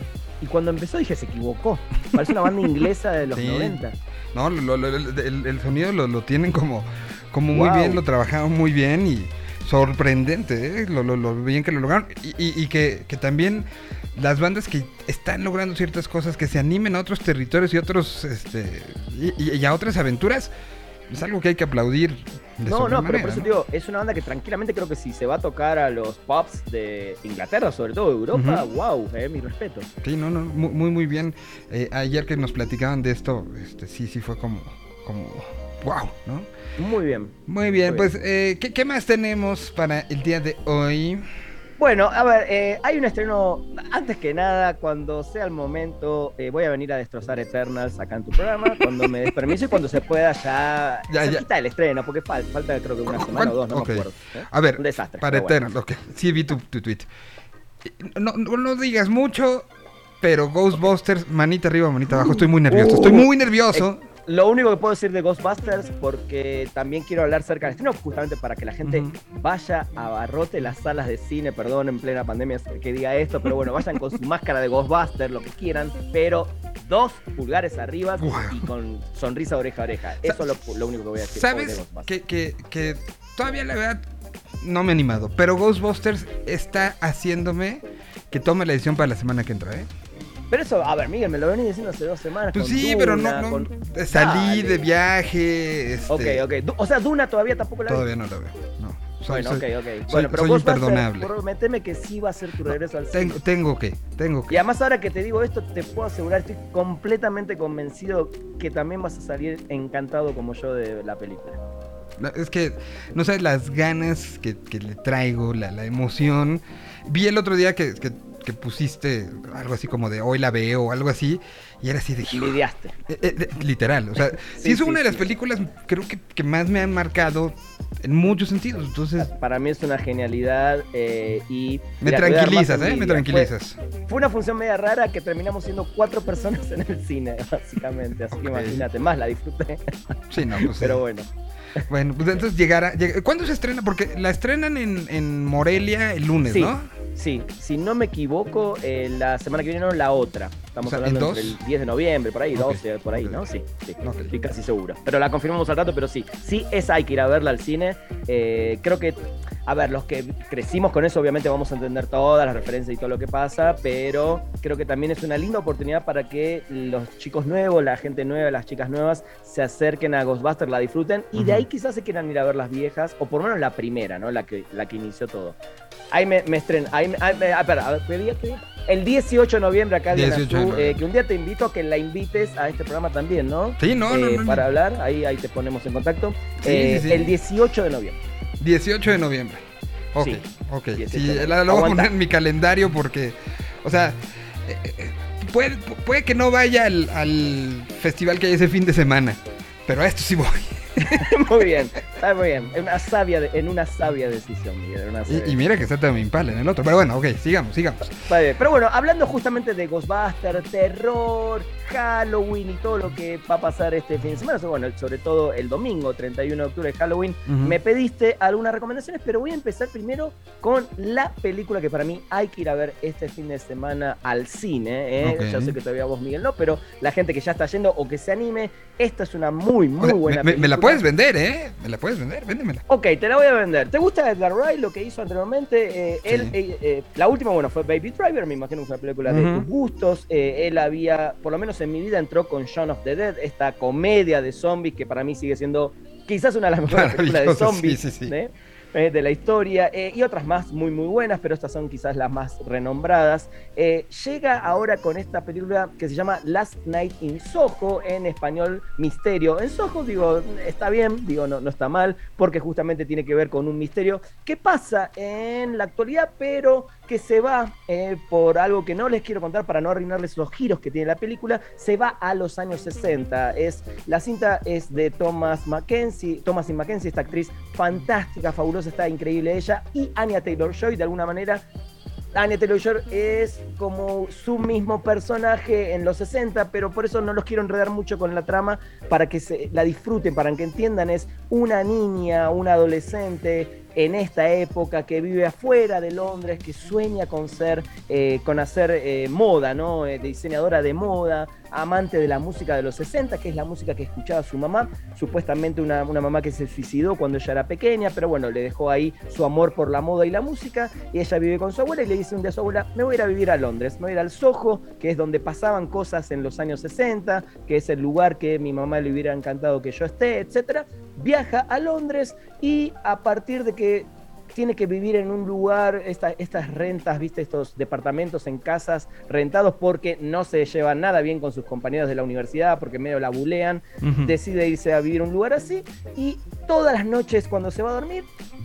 y cuando empezó dije se equivocó. Parece una banda inglesa de los Sí. 90. No, lo- lo- el, el- el sonido lo, lo tienen como, como muy Wow. bien, lo trabajaron muy bien y sorprendente, ¿eh? lo, lo- lo bien que lo lograron. Y, y- y que, que también las bandas que están logrando ciertas cosas, que se animen a otros territorios y otros este y, y- a otras aventuras, es algo que hay que aplaudir de No, no, pero por eso digo, es una banda que tranquilamente creo que si se va a tocar a los pubs de Inglaterra, sobre todo Europa, wow, eh, mi respeto. Sí, no, no, muy, muy, bien. Eh, ayer que nos platicaban de esto, este, sí, sí fue como, como, wow, ¿no? Muy bien. Muy bien, Muy pues, eh, ¿qué, qué más tenemos para el día de hoy? Bueno, a ver, eh, hay un estreno, antes que nada, cuando sea el momento, eh, voy a venir a destrozar Eternals acá en tu programa, cuando me des permiso y cuando se pueda ya, Ya, ya. cerquita del estreno, porque fal- falta creo que una semana o dos, no me acuerdo. ¿eh? A ver, Un desastre. para pero bueno. Sí, vi tu, tu tweet. No, no, no digas mucho, pero Ghostbusters, manita arriba, manita abajo. Estoy muy nervioso, estoy muy nervioso. Lo único que puedo decir de Ghostbusters, porque también quiero hablar cerca del estreno, justamente para que la gente vaya, abarrote las salas de cine, perdón, en plena pandemia que diga esto, pero bueno, vayan con su máscara de Ghostbusters, lo que quieran, pero dos pulgares arriba y con sonrisa oreja a oreja. Eso es lo, lo único que voy a decir. de ¿Sabes? Que, que, que todavía la verdad no me he animado, pero Ghostbusters está haciéndome que tome la decisión para la semana que entra, ¿eh? Pero eso, a ver, Miguel, me lo venís diciendo hace dos semanas. Pues con sí, pero no, no con- salí Dale. de viaje. Este, Ok, ok. O sea, Duna todavía tampoco la vi. Todavía no la veo. No. Soy- Bueno, soy- ok, ok. soy- Bueno, pero soy Ghostbusters, imperdonable. Prometeme que sí va a ser tu regreso al cine. Tengo, tengo que, tengo Y que. además ahora que te digo esto, te puedo asegurar, estoy completamente convencido que también vas a salir encantado como yo de la película. La- Es que no sabes las ganas que, que le traigo, la, la emoción. Vi el otro día que, que- que pusiste algo así como de hoy la veo o algo así, y era así de. Lidiaste. Eh, eh, literal, o sea, sí, Sí, es sí, una de las películas, creo que, que más me han marcado en muchos sentidos. Entonces, Para mí es una genialidad eh, y... me tranquilizas, ¿eh? Me tranquilizas. Fue, fue una función media rara que terminamos siendo cuatro personas en el cine, básicamente. Así que imagínate, más la disfruté. Sí, no, pues. Pero eh, bueno. Bueno, pues entonces llegará. lleg- ¿Cuándo se estrena? Porque la estrenan en, en Morelia el lunes, Sí. ¿no? Sí, si no me equivoco, eh, la semana que viene no, la otra. Estamos O sea, hablando ¿el entre el 10 de noviembre, por ahí, Ok, 12, por ahí. ¿no? Sí, sí, estoy casi seguro. Pero la confirmamos al rato, pero sí. Sí, esa hay que ir a verla al cine. Eh, creo que, a ver, los que crecimos con eso, obviamente vamos a entender todas las referencias y todo lo que pasa, pero creo que también es una linda oportunidad para que los chicos nuevos, la gente nueva, las chicas nuevas, se acerquen a Ghostbusters, la disfruten y de ahí quizás se quieran ir a ver las viejas, o por lo menos la primera, ¿no? La que, la que inició todo. Ahí me, me estrena. Ahí me, ahí me- ah, espera, a ver, ¿qué día, qué día? El 18 de noviembre acá, Diana 18 de noviembre. eh, que un día te invito a que la invites a este programa también, ¿no? Sí, no, no, Eh, no, no. Para hablar, ahí, ahí te ponemos en contacto. Sí, Eh, sí, sí. El 18 de noviembre. 18 de noviembre. Ok, Sí, ok. 18 Sí, la, la voy a poner en mi calendario porque, o sea, eh, puede, puede que no vaya al, al festival que hay ese fin de semana, pero a esto sí voy. muy bien, está muy bien. En una sabia, de- en una sabia decisión, Miguel. una sabia Y, y mira que está también Impala en el otro, pero bueno, ok, sigamos, sigamos. Está bien. Pero bueno, hablando justamente de Ghostbusters, terror, Halloween y todo lo que va a pasar este fin de semana, bueno, sobre todo el domingo, 31 de octubre, Halloween, Ujú. me pediste algunas recomendaciones, pero voy a empezar primero con la película que para mí hay que ir a ver este fin de semana al cine. ¿eh? Ya sé que todavía vos, Miguel, no, pero la gente que ya está yendo o que se anime, esta es una muy, O muy sea, buena me, me- me la puedes vender, ¿eh? Me la puedes vender, véndemela. Ok, te la voy a vender. ¿Te gusta Edgar Wright, lo que hizo anteriormente? Eh, él, Sí. eh, eh, la última, bueno, fue Baby Driver, me imagino que es una película de tus gustos. Eh, él había, por lo menos en mi vida, entró con Shaun of the Dead, esta comedia de zombies que para mí sigue siendo quizás una de las mejores películas de zombies sí, sí, sí. ¿Eh? De la historia. eh, y otras más muy, muy buenas, pero estas son quizás las más renombradas. Eh, llega ahora con esta película que se llama Last Night in Soho, en español Misterio. En Soho, digo, está bien, digo, no, no está mal, porque justamente tiene que ver con un misterio que pasa en la actualidad, pero que se va eh, por algo que no les quiero contar para no arruinarles los giros que tiene la película, se va a los años 60. Es, la cinta es de Thomas Mackenzie, Thomasin Mackenzie, esta actriz fantástica, fabulosa, está increíble ella, y Anya Taylor-Joy, de alguna manera Anya Taylor-Joy es como su mismo personaje en los 60, pero por eso no los quiero enredar mucho con la trama para que se la disfruten, para que entiendan, es una niña, una adolescente en esta época que vive afuera de Londres, que sueña con ser, eh, con hacer eh, moda, ¿no? Eh, diseñadora de moda, amante de la música de los 60, que es la música que escuchaba su mamá, supuestamente una, una mamá que se suicidó cuando ella era pequeña, pero bueno, le dejó ahí su amor por la moda y la música, y ella vive con su abuela y le dice un día a su abuela, me voy a ir a vivir a Londres, me voy a ir al Soho, que es donde pasaban cosas en los años 60, que es el lugar que mi mamá le hubiera encantado que yo esté, etcétera. Viaja a Londres y a partir de que tiene que vivir en un lugar, esta- estas rentas, viste, estos departamentos en casas rentados porque no se lleva nada bien con sus compañeros de la universidad, porque medio la bulean, decide irse a vivir a un lugar así y todas las noches cuando se va a dormir,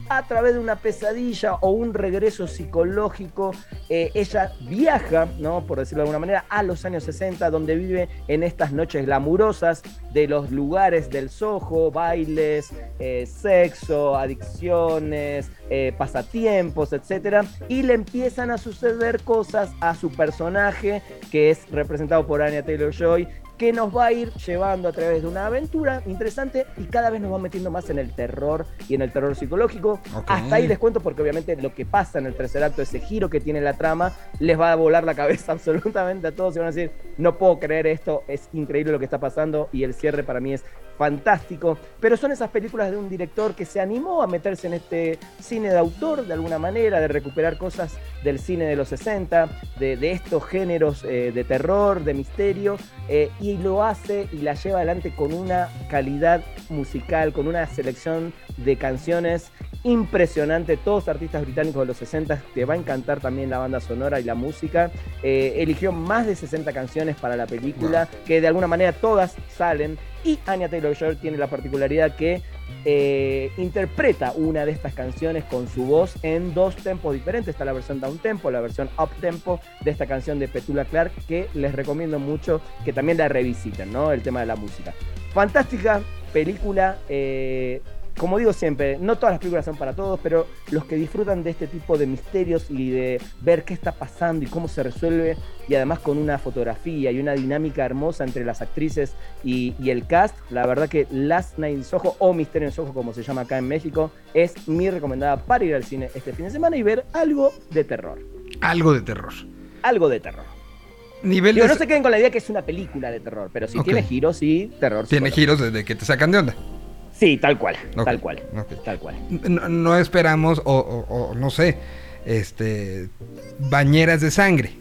a través de una pesadilla o un regreso psicológico, eh, ella viaja, ¿no? por decirlo de alguna manera, a los años 60, donde vive en estas noches glamurosas de los lugares del Soho, bailes, eh, sexo, adicciones, eh, pasatiempos, etcétera, y le empiezan a suceder cosas a su personaje, que es representado por Anya Taylor Joy, que nos va a ir llevando a través de una aventura interesante y cada vez nos va metiendo más en el terror y en el terror psicológico. Hasta ahí les cuento porque obviamente lo que pasa en el tercer acto, ese giro que tiene la trama, les va a volar la cabeza absolutamente a todos y van a decir, no puedo creer esto, es increíble lo que está pasando y el cierre para mí es fantástico. Pero son esas películas de un director que se animó a meterse en este cine de autor de alguna manera, de recuperar cosas del cine de los 60, de, estos géneros eh, de terror, de misterio, eh, y lo hace y la lleva adelante con una calidad musical, con una selección de canciones impresionante, todos artistas británicos de los 60, te va a encantar también la banda sonora y la música. Eh, eligió más de 60 canciones para la película, que de alguna manera todas salen, y Anya Taylor-Joy tiene la particularidad que eh, interpreta una de estas canciones con su voz en dos tempos diferentes. Está la versión down tempo, la versión up tempo de esta canción de Petula Clark, que les recomiendo mucho que también la revisiten, ¿no? El tema de la música. Fantástica película. eh, como digo siempre, no todas las películas son para todos, pero los que disfrutan de este tipo de misterios y de ver qué está pasando y cómo se resuelve, y además con una fotografía y una dinámica hermosa entre las actrices y, y el cast, la verdad que Last Night in Soho o Misterio en Soho, como se llama acá en México, es mi recomendada para ir al cine este fin de semana y ver algo de terror. Algo de terror. Algo de terror. Nivel Digo, de- no se queden con la idea que es una película de terror, pero si tiene giros y terror. Tiene giros desde que te sacan de onda. Sí, tal cual, tal cual, tal cual. No, no esperamos, o, o- o no sé, este, bañeras de sangre.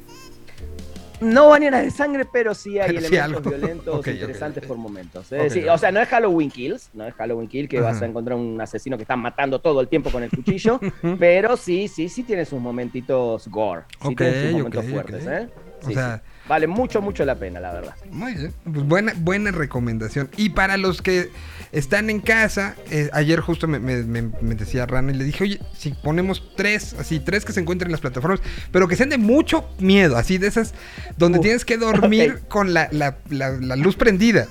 No bañeras de sangre, pero sí hay Pero elementos violentos Ok, ok, interesantes por momentos. ¿eh? Sí. O sea, no es Halloween Kills, no es Halloween Kill que vas a encontrar un asesino que está matando todo el tiempo con el cuchillo, pero sí, sí, sí tiene sus momentitos gore, sí tiene sus momentos fuertes. ¿eh? O sea-. Vale mucho, mucho la pena, la verdad. Muy bien. Pues buena, buena recomendación. Y para los que están en casa, eh, ayer justo me, me- me- me decía Rana y le dije, oye, si ponemos tres, así, tres que se encuentren en las plataformas, pero que sean de mucho miedo, así de esas donde Uf, tienes que dormir con la, la- la- la luz prendida.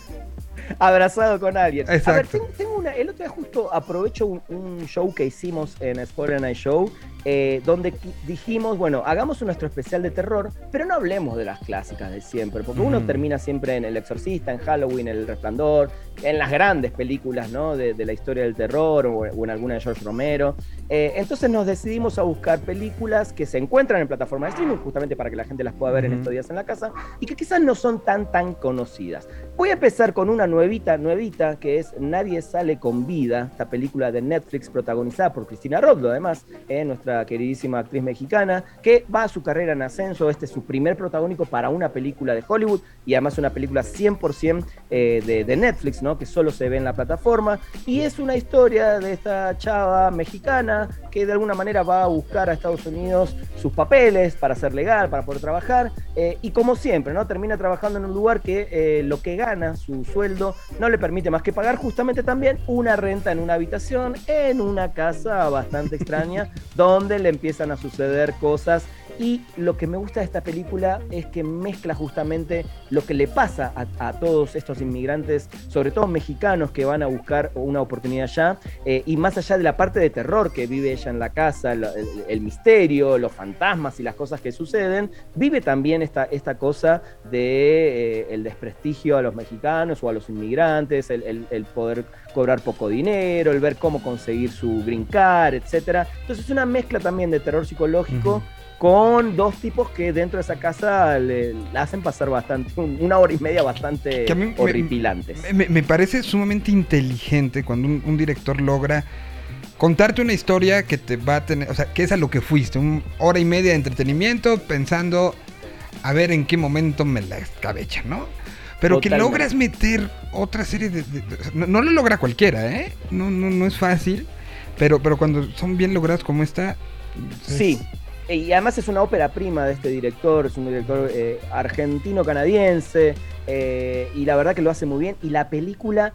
Abrazado con alguien. A ver, tengo, tengo una. El otro día justo aprovecho un, un show que hicimos en Spoiler Night Show, eh, donde dijimos, bueno, hagamos nuestro especial de terror, pero no hablemos de las clásicas de siempre, porque uno Ujú. termina siempre en El Exorcista, en Halloween, El Resplandor, en las grandes películas, ¿no? De, de la historia del terror o, o en alguna de George Romero. Eh, entonces nos decidimos a buscar películas que se encuentran en plataformas de streaming, justamente para que la gente las pueda ver en estos días en la casa, y que quizás no son tan, tan conocidas. Voy a empezar con una nuevita, nuevita, que es Nadie sale con vida, esta película de Netflix protagonizada por Cristina Rodlo, además, eh, nuestra queridísima actriz mexicana, que va a su carrera en ascenso, este es su primer protagónico para una película de Hollywood, y además una película 100% eh, de, de Netflix, ¿no? que solo se ve en la plataforma, y es una historia de esta chava mexicana que de alguna manera va a buscar a Estados Unidos sus papeles para ser legal, para poder trabajar, eh, y como siempre, ¿no? termina trabajando en un lugar que eh, lo que gana, su sueldo, no le permite más que pagar justamente también una renta en una habitación, en una casa bastante extraña, donde le empiezan a suceder cosas. Y lo que me gusta de esta película es que mezcla justamente lo que le pasa a, a todos estos inmigrantes, sobre todo mexicanos que van a buscar una oportunidad allá, eh, y más allá de la parte de terror que vive ella en la casa, el, misterio, los fantasmas y las cosas que suceden, vive también esta, esta cosa de eh, desprestigio a los mexicanos o a los inmigrantes, el, el- poder cobrar poco dinero, el ver cómo conseguir su green card, etcétera. Entonces es una mezcla también de terror psicológico. Con dos tipos que dentro de esa casa le, hacen pasar bastante, un- una hora y media bastante me- horripilantes. Me, me parece sumamente inteligente cuando un, un director logra contarte una historia que te va a tener, o sea, que es a lo que fuiste, una hora y media de entretenimiento pensando a ver en qué momento me la escabecha, ¿no? pero que logras meter otra serie de... de- de- no, no lo logra cualquiera, ¿eh? No, no, no es fácil, pero, pero cuando son bien logradas como esta... es- Sí, y además es una ópera prima de este director, es un director eh, argentino-canadiense, eh, y la verdad que lo hace muy bien. Y la película,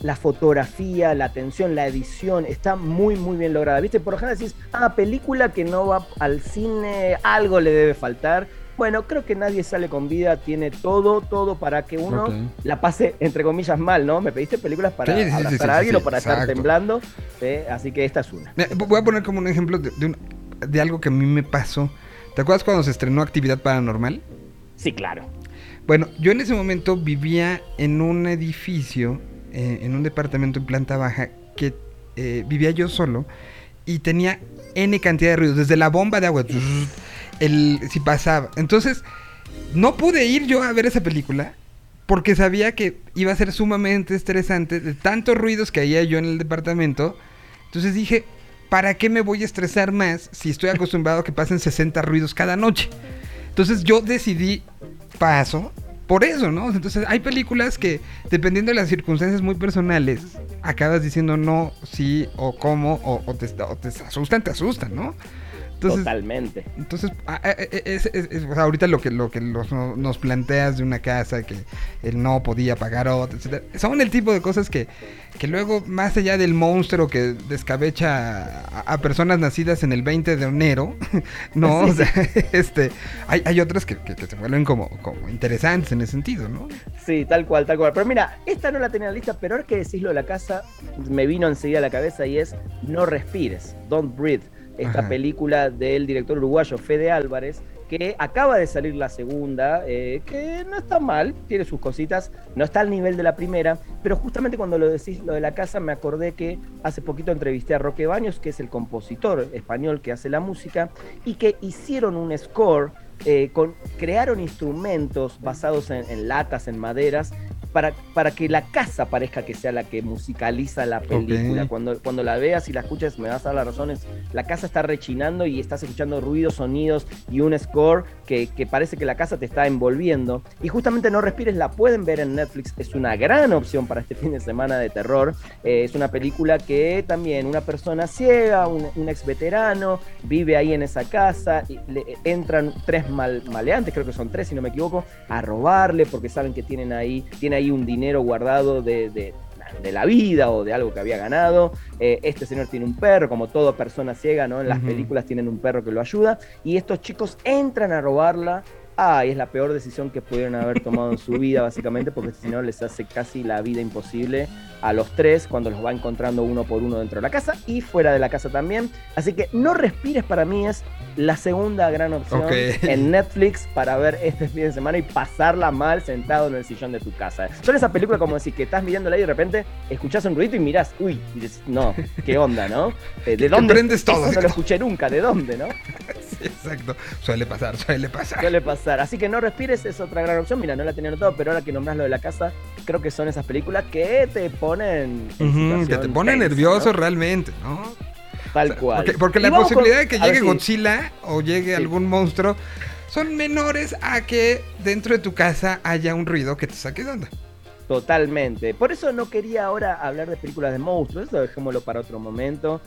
la fotografía, la atención, la edición, está muy, muy bien lograda. ¿Viste? Por lo general decís, ah, película que no va al cine, algo le debe faltar. Bueno, creo que nadie sale con vida, tiene todo, todo para que uno la pase, entre comillas, mal, ¿no? Me pediste películas para Sí, sí, sí, abrazar sí, a sí, alguien o para estar temblando, ¿sí? así que esta es una. Mira, Voy a poner como un ejemplo de, de un- de algo que a mí me pasó. ¿Te acuerdas cuando se estrenó Actividad Paranormal? Sí, claro. Bueno, yo en ese momento vivía en un edificio, eh, en un departamento en planta baja, que eh, vivía yo solo y tenía N cantidad de ruidos, desde la bomba de agua, el, si pasaba. Entonces, no pude ir yo a ver esa película porque sabía que iba a ser sumamente estresante de tantos ruidos que había yo en el departamento. Entonces dije, ¿para qué me voy a estresar más si estoy acostumbrado a que pasen 60 ruidos cada noche? Entonces yo decidí paso por eso, ¿no? Entonces hay películas que, dependiendo de las circunstancias muy personales, acabas diciendo no, sí o cómo, o, o te, asustan, te asustan, ¿no? Entonces, Totalmente. entonces, a- a- es- es- es- o sea, ahorita lo que, lo que los- no- nos planteas de una casa que él no podía pagar otra, etcétera, son el tipo de cosas que, que luego, más allá del monstruo que descabecha a, a personas nacidas en el 20 de enero, no, o sea, este, hay, hay otras que, que- que se vuelven como, como interesantes en ese sentido, ¿no? Sí, tal cual, tal cual. Pero mira, esta no la tenía en la lista, pero ahora que decís lo de la casa, me vino enseguida a la cabeza y es No respires, Don't Breathe. Esta Ajá. película del director uruguayo Fede Álvarez, que acaba de salir la segunda, eh, que no está mal, tiene sus cositas, no está al nivel de la primera, pero justamente cuando lo decís lo de la casa, me acordé que hace poquito entrevisté a Roque Baños, que es el compositor español que hace la música, y que hicieron un score, eh, con, crearon instrumentos basados en, en latas, en maderas, para, para que la casa parezca que sea la que musicaliza la película. Cuando, cuando la veas y la escuches, me vas a dar la razón, es- la casa está rechinando y estás escuchando ruidos, sonidos y un score que, parece que la casa te está envolviendo. Y justamente No Respires la pueden ver en Netflix, es una gran opción para este fin de semana de terror. Eh, es una película que también una persona ciega, un, ex veterano, vive ahí en esa casa, y le entran tres mal- maleantes, creo que son tres si no me equivoco, a robarle porque saben que tienen ahí, tiene ahí un dinero guardado de- de la vida o de algo que había ganado. Eh, este señor tiene un perro, como toda persona ciega, ¿no? En las películas tienen un perro que lo ayuda. Y estos chicos entran a robarla. Ah, y es la peor decisión que pudieron haber tomado en su vida, básicamente, porque si no les hace casi la vida imposible a los tres cuando los va encontrando uno por uno dentro de la casa y fuera de la casa también. Así que No Respires para mí es la segunda gran opción en Netflix para ver este fin de semana y pasarla mal sentado en el sillón de tu casa. Son esas películas como decir que estás mirándola y de repente escuchás un ruido y mirás, uy, y dices, no, ¿qué onda, no? ¿De dónde? prendes todo, Eso no lo escuché nunca, ¿de dónde, no? Sí, exacto. Suele pasar, suele pasar. Suele pasar. Así que no respires es otra gran opción. Mira, no la tenía anotado, pero ahora que nombrás lo de la casa, creo que son esas películas que te ponen. en Ujú, que te pone tensa, nervioso ¿no? realmente, ¿no? Tal O sea, cual. Porque, la con- posibilidad de que ver llegue Godzilla o llegue Sí. algún monstruo son menores a que dentro de tu casa haya un ruido que te saque de onda. Totalmente. Por eso no quería ahora hablar de películas de monstruos. Eso dejémoslo para otro momento.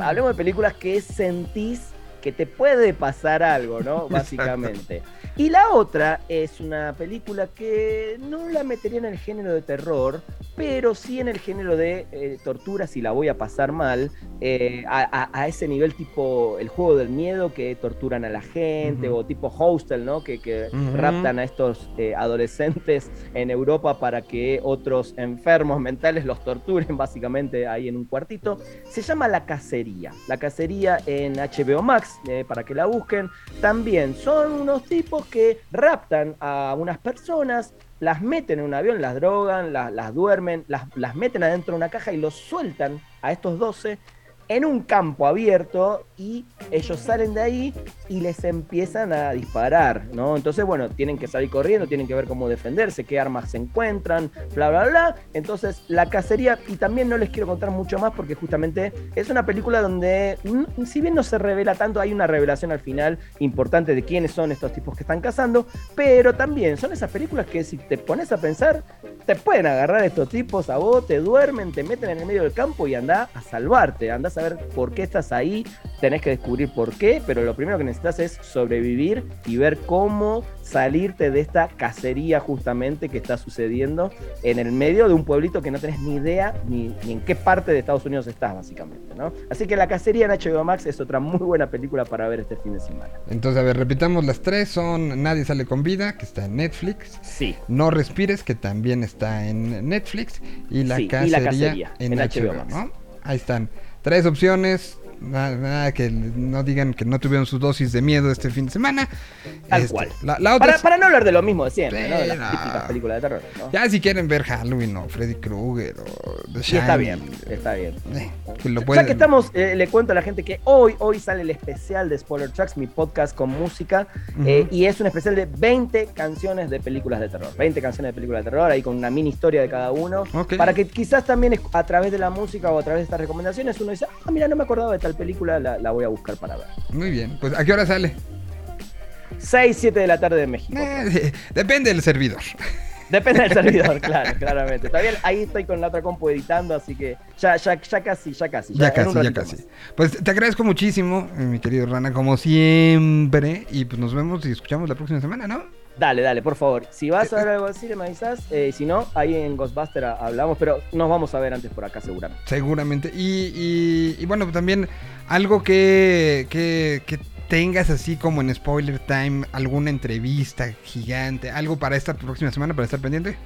Hablemos de películas que sentís que te puede pasar algo, ¿no? Básicamente. Y la otra es una película que no la metería en el género de terror, pero sí en el género de eh, tortura si la voy a pasar mal, eh, a, a- a ese nivel tipo el juego del miedo que torturan a la gente, o tipo Hostel, ¿no? Que, raptan a estos eh, adolescentes en Europa para que otros enfermos mentales los torturen básicamente ahí en un cuartito. Se llama La Cacería. La Cacería en HBO Max, eh, para que la busquen. También son unos tipos que raptan a unas personas, las meten en un avión, las drogan, las, duermen, las, las meten adentro de una caja y los sueltan a estos 12 en un campo abierto y ellos salen de ahí y les empiezan a disparar, ¿no? Entonces, bueno, tienen que salir corriendo, tienen que ver cómo defenderse, qué armas se encuentran, bla, bla, bla. Entonces, la cacería, y también no les quiero contar mucho más porque justamente es una película donde, si bien no se revela tanto, hay una revelación al final importante de quiénes son estos tipos que están cazando, pero también son esas películas que si te pones a pensar, te pueden agarrar estos tipos a vos, te duermen, te meten en el medio del campo y anda a salvarte, andás a ver por qué estás ahí, tenés que descubrir por qué, pero lo primero que necesitas es sobrevivir y ver cómo salirte de esta cacería justamente que está sucediendo en el medio de un pueblito que no tenés ni idea ni, ni en qué parte de Estados Unidos estás, básicamente, ¿no? Así que La Cacería en HBO Max es otra muy buena película para ver este fin de semana. Entonces, a ver, repitamos las tres. Son Nadie sale con vida, que está en Netflix. Sí. No respires, que también está en Netflix. Y La, Sí, y cacería, La Cacería, en, en HBO, HBO Max. ¿no? Ahí están. Tres opciones. Nada, nada que no digan que no tuvieron su dosis de miedo este fin de semana. Tal Este, cual. La, la otra Para, es- para no hablar de lo mismo de siempre, ¿no? De las típicas películas de terror, ¿no? Ya si quieren ver Halloween o Freddy Krueger o The Y está Shining, bien, está bien. eh, que lo Ya que estamos, eh, le cuento a la gente que hoy, hoy sale el especial de Spoiler Tracks, mi podcast con música, eh, y es un especial de 20 canciones de películas de terror. 20 canciones de películas de terror, ahí con una mini historia de cada uno. Para que quizás también a través de la música o a través de estas recomendaciones uno dice, ah, mira, no me acordaba de tal película, la, la voy a buscar para ver. Muy bien. Pues ¿a qué hora sale? 6, 7 de la tarde de México. Eh, depende del servidor. Depende del servidor, claro, claramente. Todavía ahí estoy con la otra compu editando, así que ya, ya, ya casi, ya casi. Ya, casi, ya casi. más. Pues te agradezco muchísimo, mi querido Rana, como siempre. Y pues nos vemos y escuchamos la próxima semana, ¿no? Dale, dale, por favor. Si vas a ver algo así, me avisas. Eh, si no, ahí en Ghostbuster hablamos, pero nos vamos a ver antes por acá seguramente. Seguramente. Y, y- y bueno, también algo que, que, que tengas así como en Spoiler Time, alguna entrevista gigante, algo para esta próxima semana, para estar pendiente.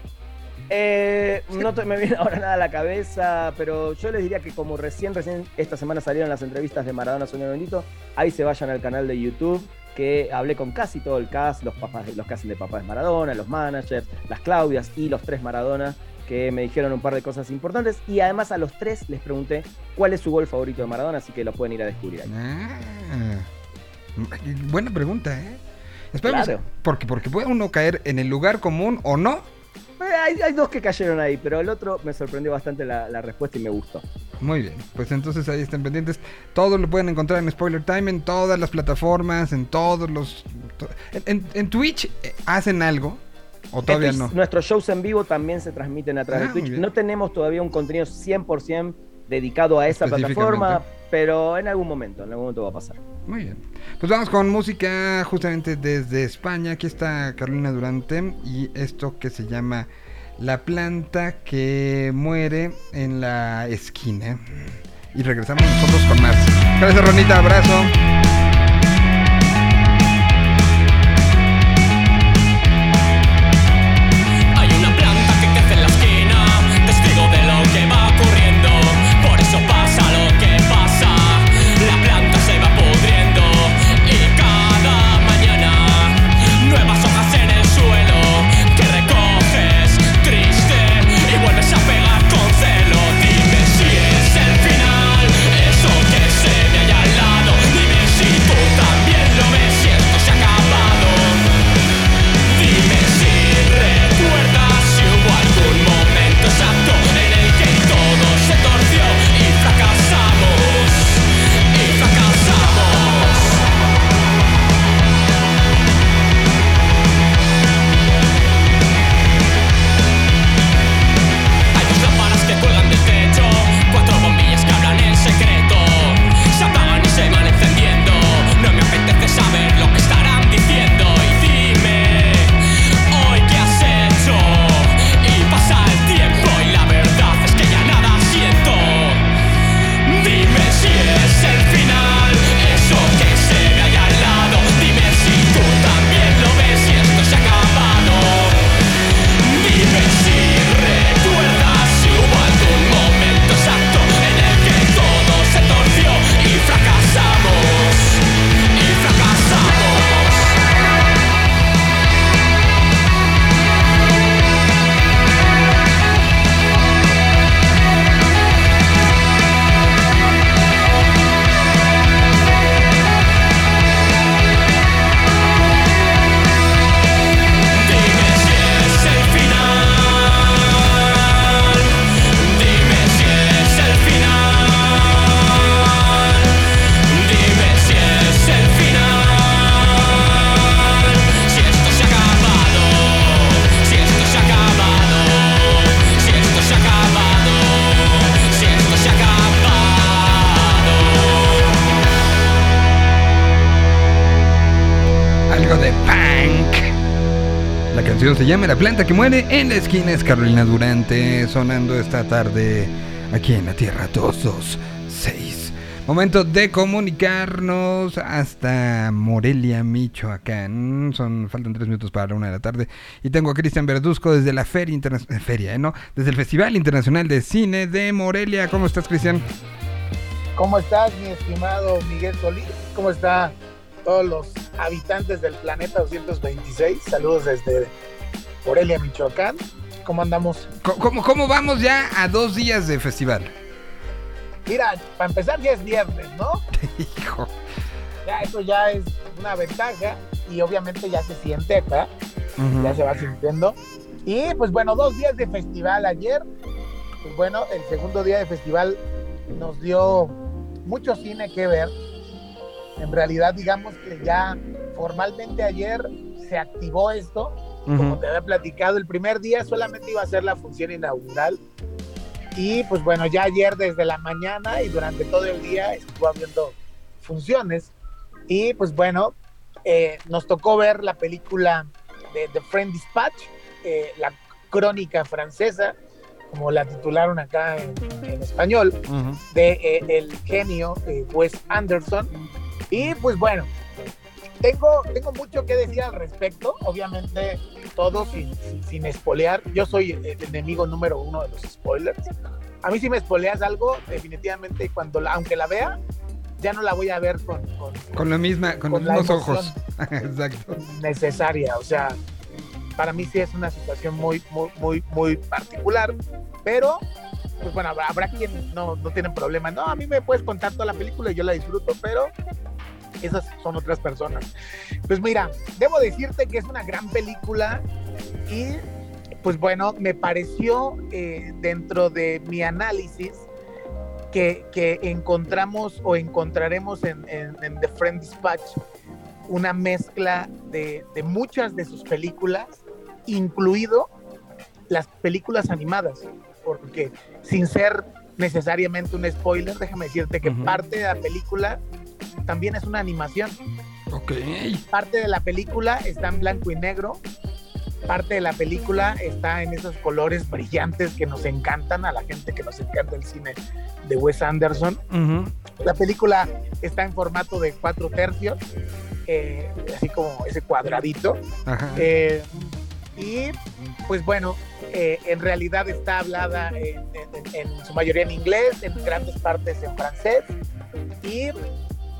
Eh, no te- me viene ahora nada a la cabeza, pero yo les diría que como recién, recién esta semana salieron las entrevistas de Maradona Soñado Bendito, ahí se vayan al canal de YouTube, que hablé con casi todo el cast, los papás, los castings de papás de Maradona, los managers, las Claudias y los tres Maradona, que me dijeron un par de cosas importantes, y además a los tres les pregunté cuál es su gol favorito de Maradona, así que lo pueden ir a descubrir ahí. Ah, buena pregunta, ¿eh? Esperemos, Claro. porque, porque puede uno caer en el lugar común o no. Eh, hay, hay dos que cayeron ahí, pero el otro me sorprendió bastante la, la respuesta y me gustó. Muy bien, pues entonces ahí estén pendientes. Todo lo pueden encontrar en Spoiler Time, en todas las plataformas, en todos los... to- En, en- en Twitch eh, hacen algo, o todavía no. es- Nuestros shows en vivo también se transmiten a través Ah, de muy Twitch. No tenemos todavía un contenido 100% dedicado a esa plataforma, pero en algún momento, en algún momento va a pasar. Muy bien. Pues vamos con música justamente desde España. Aquí está Carolina Durante y esto que se llama La planta que muere en la esquina. Y regresamos nosotros con más. Gracias Ronita, abrazo. Canción se llama La planta que muere en la esquina es Carolina Durante sonando esta tarde aquí en la Tierra 226. Momento de comunicarnos hasta Morelia, Michoacán. Son faltan tres minutos para la una de la tarde y tengo a Cristian Verduzco desde la feria internacional, feria, ¿eh? ¿no? Desde el Festival Internacional de Cine de Morelia. ¿Cómo estás, Cristian? ¿Cómo estás, mi estimado Miguel Solís? ¿Cómo está todos los habitantes del planeta 226? Saludos desde Morelia, Michoacán. ¿Cómo andamos? ¿Cómo, cómo, vamos ya a dos días de festival? Mira, para empezar ya es viernes, ¿no? Hijo. Ya eso ya es una ventaja y obviamente ya se siente acá, ya se va sintiendo. Y pues bueno, dos días de festival ayer. Pues bueno, el segundo día de festival nos dio mucho cine que ver. En realidad, digamos que ya formalmente ayer se activó esto. Como Ujú. te había platicado, el primer día solamente iba a ser la función inaugural. Y pues bueno, ya ayer desde la mañana y durante todo el día estuvo habiendo funciones. Y pues bueno, eh, nos tocó ver la película de The Friend Dispatch, eh, la crónica francesa, como la titularon acá en, en español Ujú. de eh, el genio eh, Wes Anderson. Y pues bueno, tengo, tengo mucho que decir al respecto, obviamente todo sin, sin, sin espolear. Yo soy el enemigo número uno de los spoilers. A mí si me espoleas algo, definitivamente cuando la, aunque la vea, ya no la voy a ver con, con- Con la misma, con, Con los mismos ojos. Exacto. necesaria. O sea, para mí sí es una situación muy, muy, muy, muy particular. Pero, pues bueno, habrá, habrá quien no, no tiene problema. No, a mí me puedes contar toda la película y yo la disfruto, pero esas son otras personas. Pues mira, debo decirte que es una gran película y pues bueno, me pareció eh, dentro de mi análisis que, que encontramos o encontraremos en, en- en The Friend Dispatch una mezcla de, de muchas de sus películas, incluido las películas animadas, porque sin ser necesariamente un spoiler, déjame decirte que parte de la película también es una animación. Ok. Parte de la película está en blanco y negro, parte de la película está en esos colores brillantes que nos encantan a la gente que nos encanta el cine de Wes Anderson. La película está en formato de cuatro tercios, eh, así como ese cuadradito. Ajá. Eh, y pues bueno, eh, en realidad está hablada en, en- en su mayoría en inglés, en grandes partes en francés y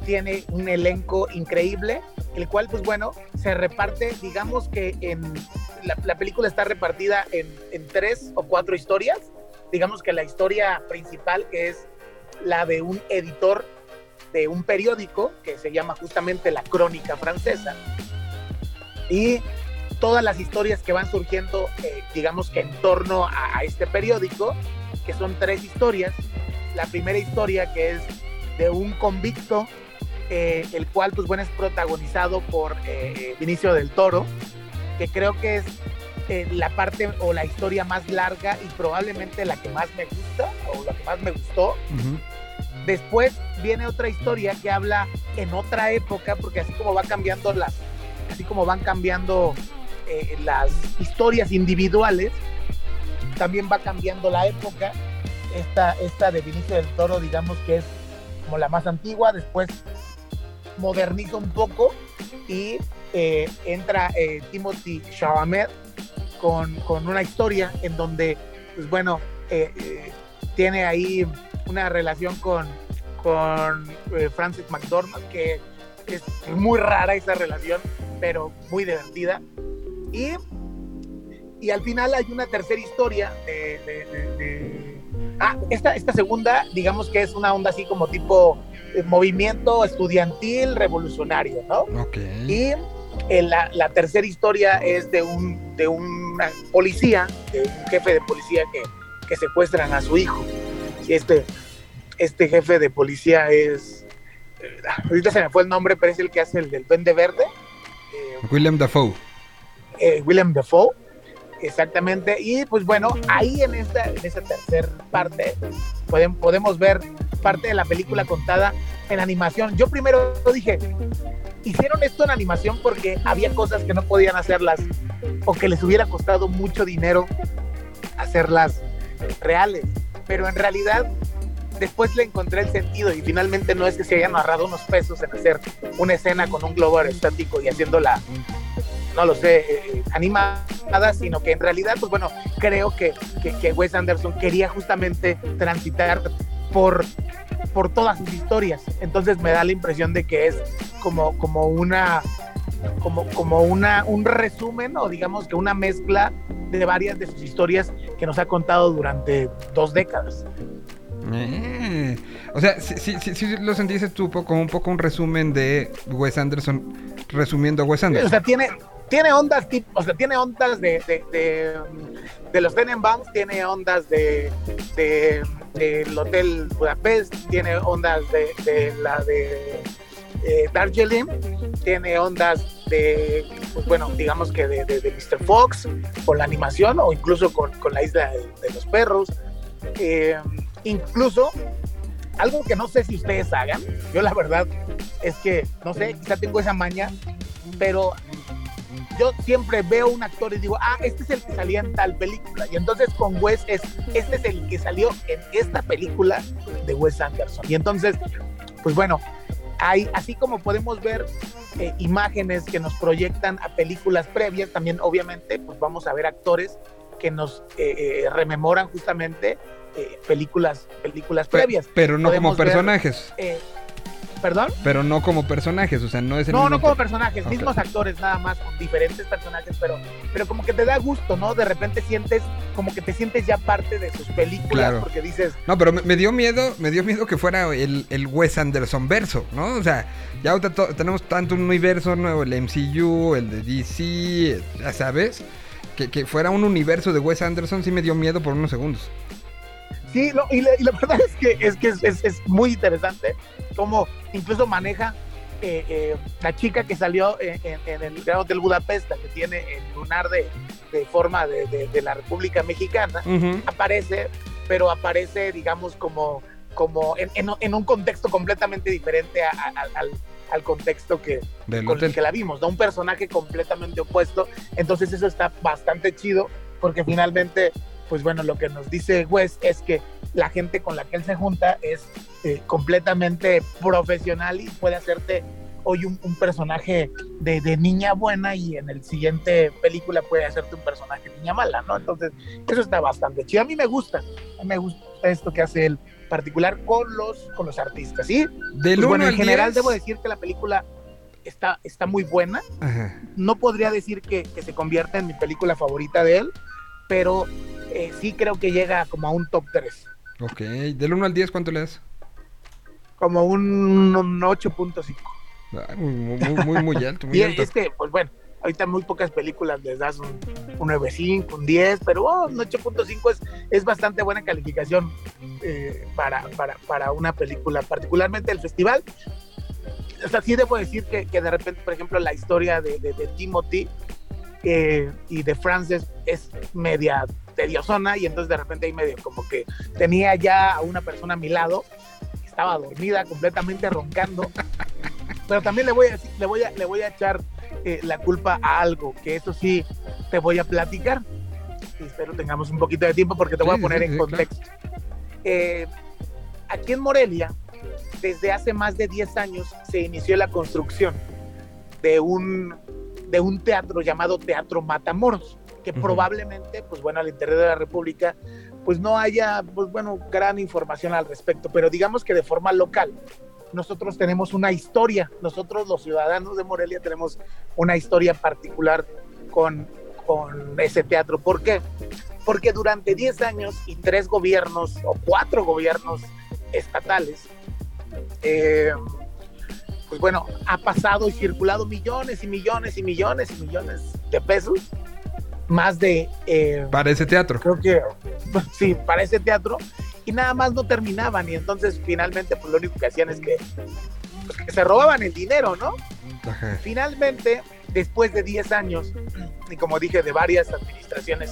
tiene un elenco increíble, el cual pues bueno, se reparte, digamos que en la, la película está repartida en, en tres o cuatro historias, digamos que la historia principal que es la de un editor de un periódico que se llama justamente La Crónica Francesa y todas las historias que van surgiendo, eh, digamos que en torno a, a este periódico, que son tres historias. La primera historia que es de un convicto, eh, el cual pues bueno es protagonizado por eh, Vinicio del Toro, que creo que es eh, la parte o la historia más larga y probablemente la que más me gusta o la que más me gustó. Después viene otra historia que habla en otra época, porque así como va cambiando las, así como van cambiando eh, las historias individuales, también va cambiando la época. Esta, esta de Vinicio del Toro, digamos que es como la más antigua, después moderniza un poco y eh, entra eh, Timothy Chalamet con, con una historia en donde, pues bueno, eh, tiene ahí una relación con, con Francis McDormand, que es muy rara esa relación, pero muy divertida. Y, y al final hay una tercera historia de... de- Ah, esta, esta segunda, digamos que es una onda así como tipo movimiento estudiantil revolucionario, ¿no? Ok. Y eh, la, la tercera historia es de un, de un policía, de un jefe de policía que, que secuestran a su hijo. Y este, este jefe de policía es, eh, ahorita se me fue el nombre, pero es el que hace el del Duende Verde, eh, William Dafoe. eh, Willem Dafoe, exactamente. Y pues bueno, ahí en esta, en esa tercera parte pueden, podemos ver parte de la película contada en animación. Yo primero dije, hicieron esto en animación porque había cosas que no podían hacerlas o que les hubiera costado mucho dinero hacerlas reales. Pero en realidad después le encontré el sentido y finalmente no es que se hayan ahorrado unos pesos en hacer una escena con un globo aerostático y haciéndola, no lo sé, eh, animada, sino que en realidad, pues bueno, creo que, que, que Wes Anderson quería justamente transitar por, por todas sus historias. Entonces me da la impresión de que es como, como una como, como una, un resumen o digamos que una mezcla de varias de sus historias que nos ha contado durante dos décadas. Eh, O sea, sí lo sentiste tú como un poco un resumen de Wes Anderson resumiendo a Wes O Anderson. sea, tiene, tiene ondas tipo, o sea, tiene ondas de, de, de, de los Tenenbaums, tiene ondas de, de, del Hotel Budapest, tiene ondas de, de la de eh, Darjeeling, tiene ondas de, pues bueno, digamos que de, Mr. Fox, con la animación o incluso con, con la isla de, de los perros. Eh, incluso algo que no sé si ustedes hagan, yo la verdad es que, no sé, quizá tengo esa maña, pero yo siempre veo un actor y digo, ah, este es el que salía en tal película. Y entonces con Wes es, este es el que salió en esta película de Wes Anderson. Y entonces, pues bueno, hay, así como podemos ver eh, imágenes que nos proyectan a películas previas, también obviamente, pues vamos a ver actores que nos eh, eh, rememoran justamente eh, películas, películas Pe- previas. pero no como podemos personajes. ¿Perdón? Pero no como personajes, o sea, no es el No, mismo no como per- personajes, mismos actores nada más, con diferentes personajes, pero, pero como que te da gusto, ¿no? De repente sientes, como que te sientes ya parte de sus películas, Claro. porque dices, No, pero me, me dio miedo, me dio miedo que fuera el, el Wes Anderson verso, ¿no? O sea, ya ahorita to- tenemos tanto un universo nuevo, el MCU, el de DC, ya sabes, que, que fuera un universo de Wes Anderson sí me dio miedo por unos segundos. Sí, no, y, la, y la verdad es que es, que es, es- es muy interesante cómo incluso maneja eh, eh, la chica que salió en, en- en el Gran Hotel Budapest, la que tiene el lunar de, de forma de, de- de la República Mexicana, Ujú. aparece, pero aparece, digamos, como, como en, en- un contexto completamente diferente a- a- al- al, contexto que, Del con el que la vimos, ¿no? Un personaje completamente opuesto. Entonces eso está bastante chido, porque finalmente, pues bueno, lo que nos dice Wes es que la gente con la que él se junta es eh, completamente profesional y puede hacerte hoy un, un personaje de, de niña buena y en el siguiente película puede hacerte un personaje de niña mala, ¿no? Entonces, eso está bastante chido. A mí me gusta, a mí me gusta esto que hace él particular con los, con los artistas, ¿sí? Del Pues 1 bueno, en al general 10. debo decir que la película está, está muy buena. Ajá. No podría decir que, que se convierta en mi película favorita de él, pero eh, sí creo que llega como a un top 3, Ok, del 1 al 10, ¿cuánto le das? como un, un 8.5. Ay, muy, muy, muy, muy, muy alto, muy Y alto. es que, pues bueno, ahorita muy pocas películas les das un, un 9.5, un 10, pero oh, un 8.5 es, es bastante buena calificación eh, para, para, para una película, particularmente el festival. O sea, sí debo decir que, que de repente, por ejemplo, la historia de, de, de Timothy eh, y de Frances es media tediosona y entonces de repente ahí medio como que tenía ya a una persona a mi lado, estaba dormida, completamente roncando, pero también le voy a decir, le voy a, le voy a echar eh, la culpa a algo, que eso sí te voy a platicar. Y espero tengamos un poquito de tiempo porque te voy a poner sí, en sí, contexto. Eh, aquí en Morelia, desde hace más de 10 años, se inició la construcción de un, de un teatro llamado Teatro Matamoros, que probablemente, pues bueno, al interior de la República, pues no haya, pues bueno, gran información al respecto, pero digamos que de forma local, nosotros tenemos una historia, nosotros los ciudadanos de Morelia tenemos una historia particular con, con ese teatro. ¿Por qué? Porque durante 10 años y tres gobiernos o cuatro gobiernos estatales, eh, pues bueno, ha pasado y circulado millones y millones y millones y millones de pesos, más de... eh, Para ese teatro. creo que sí, para ese teatro, y nada más no terminaban, y entonces finalmente pues lo único que hacían es que, pues, que se robaban el dinero, ¿no? Ajá. Finalmente, después de 10 años, y como dije, de varias administraciones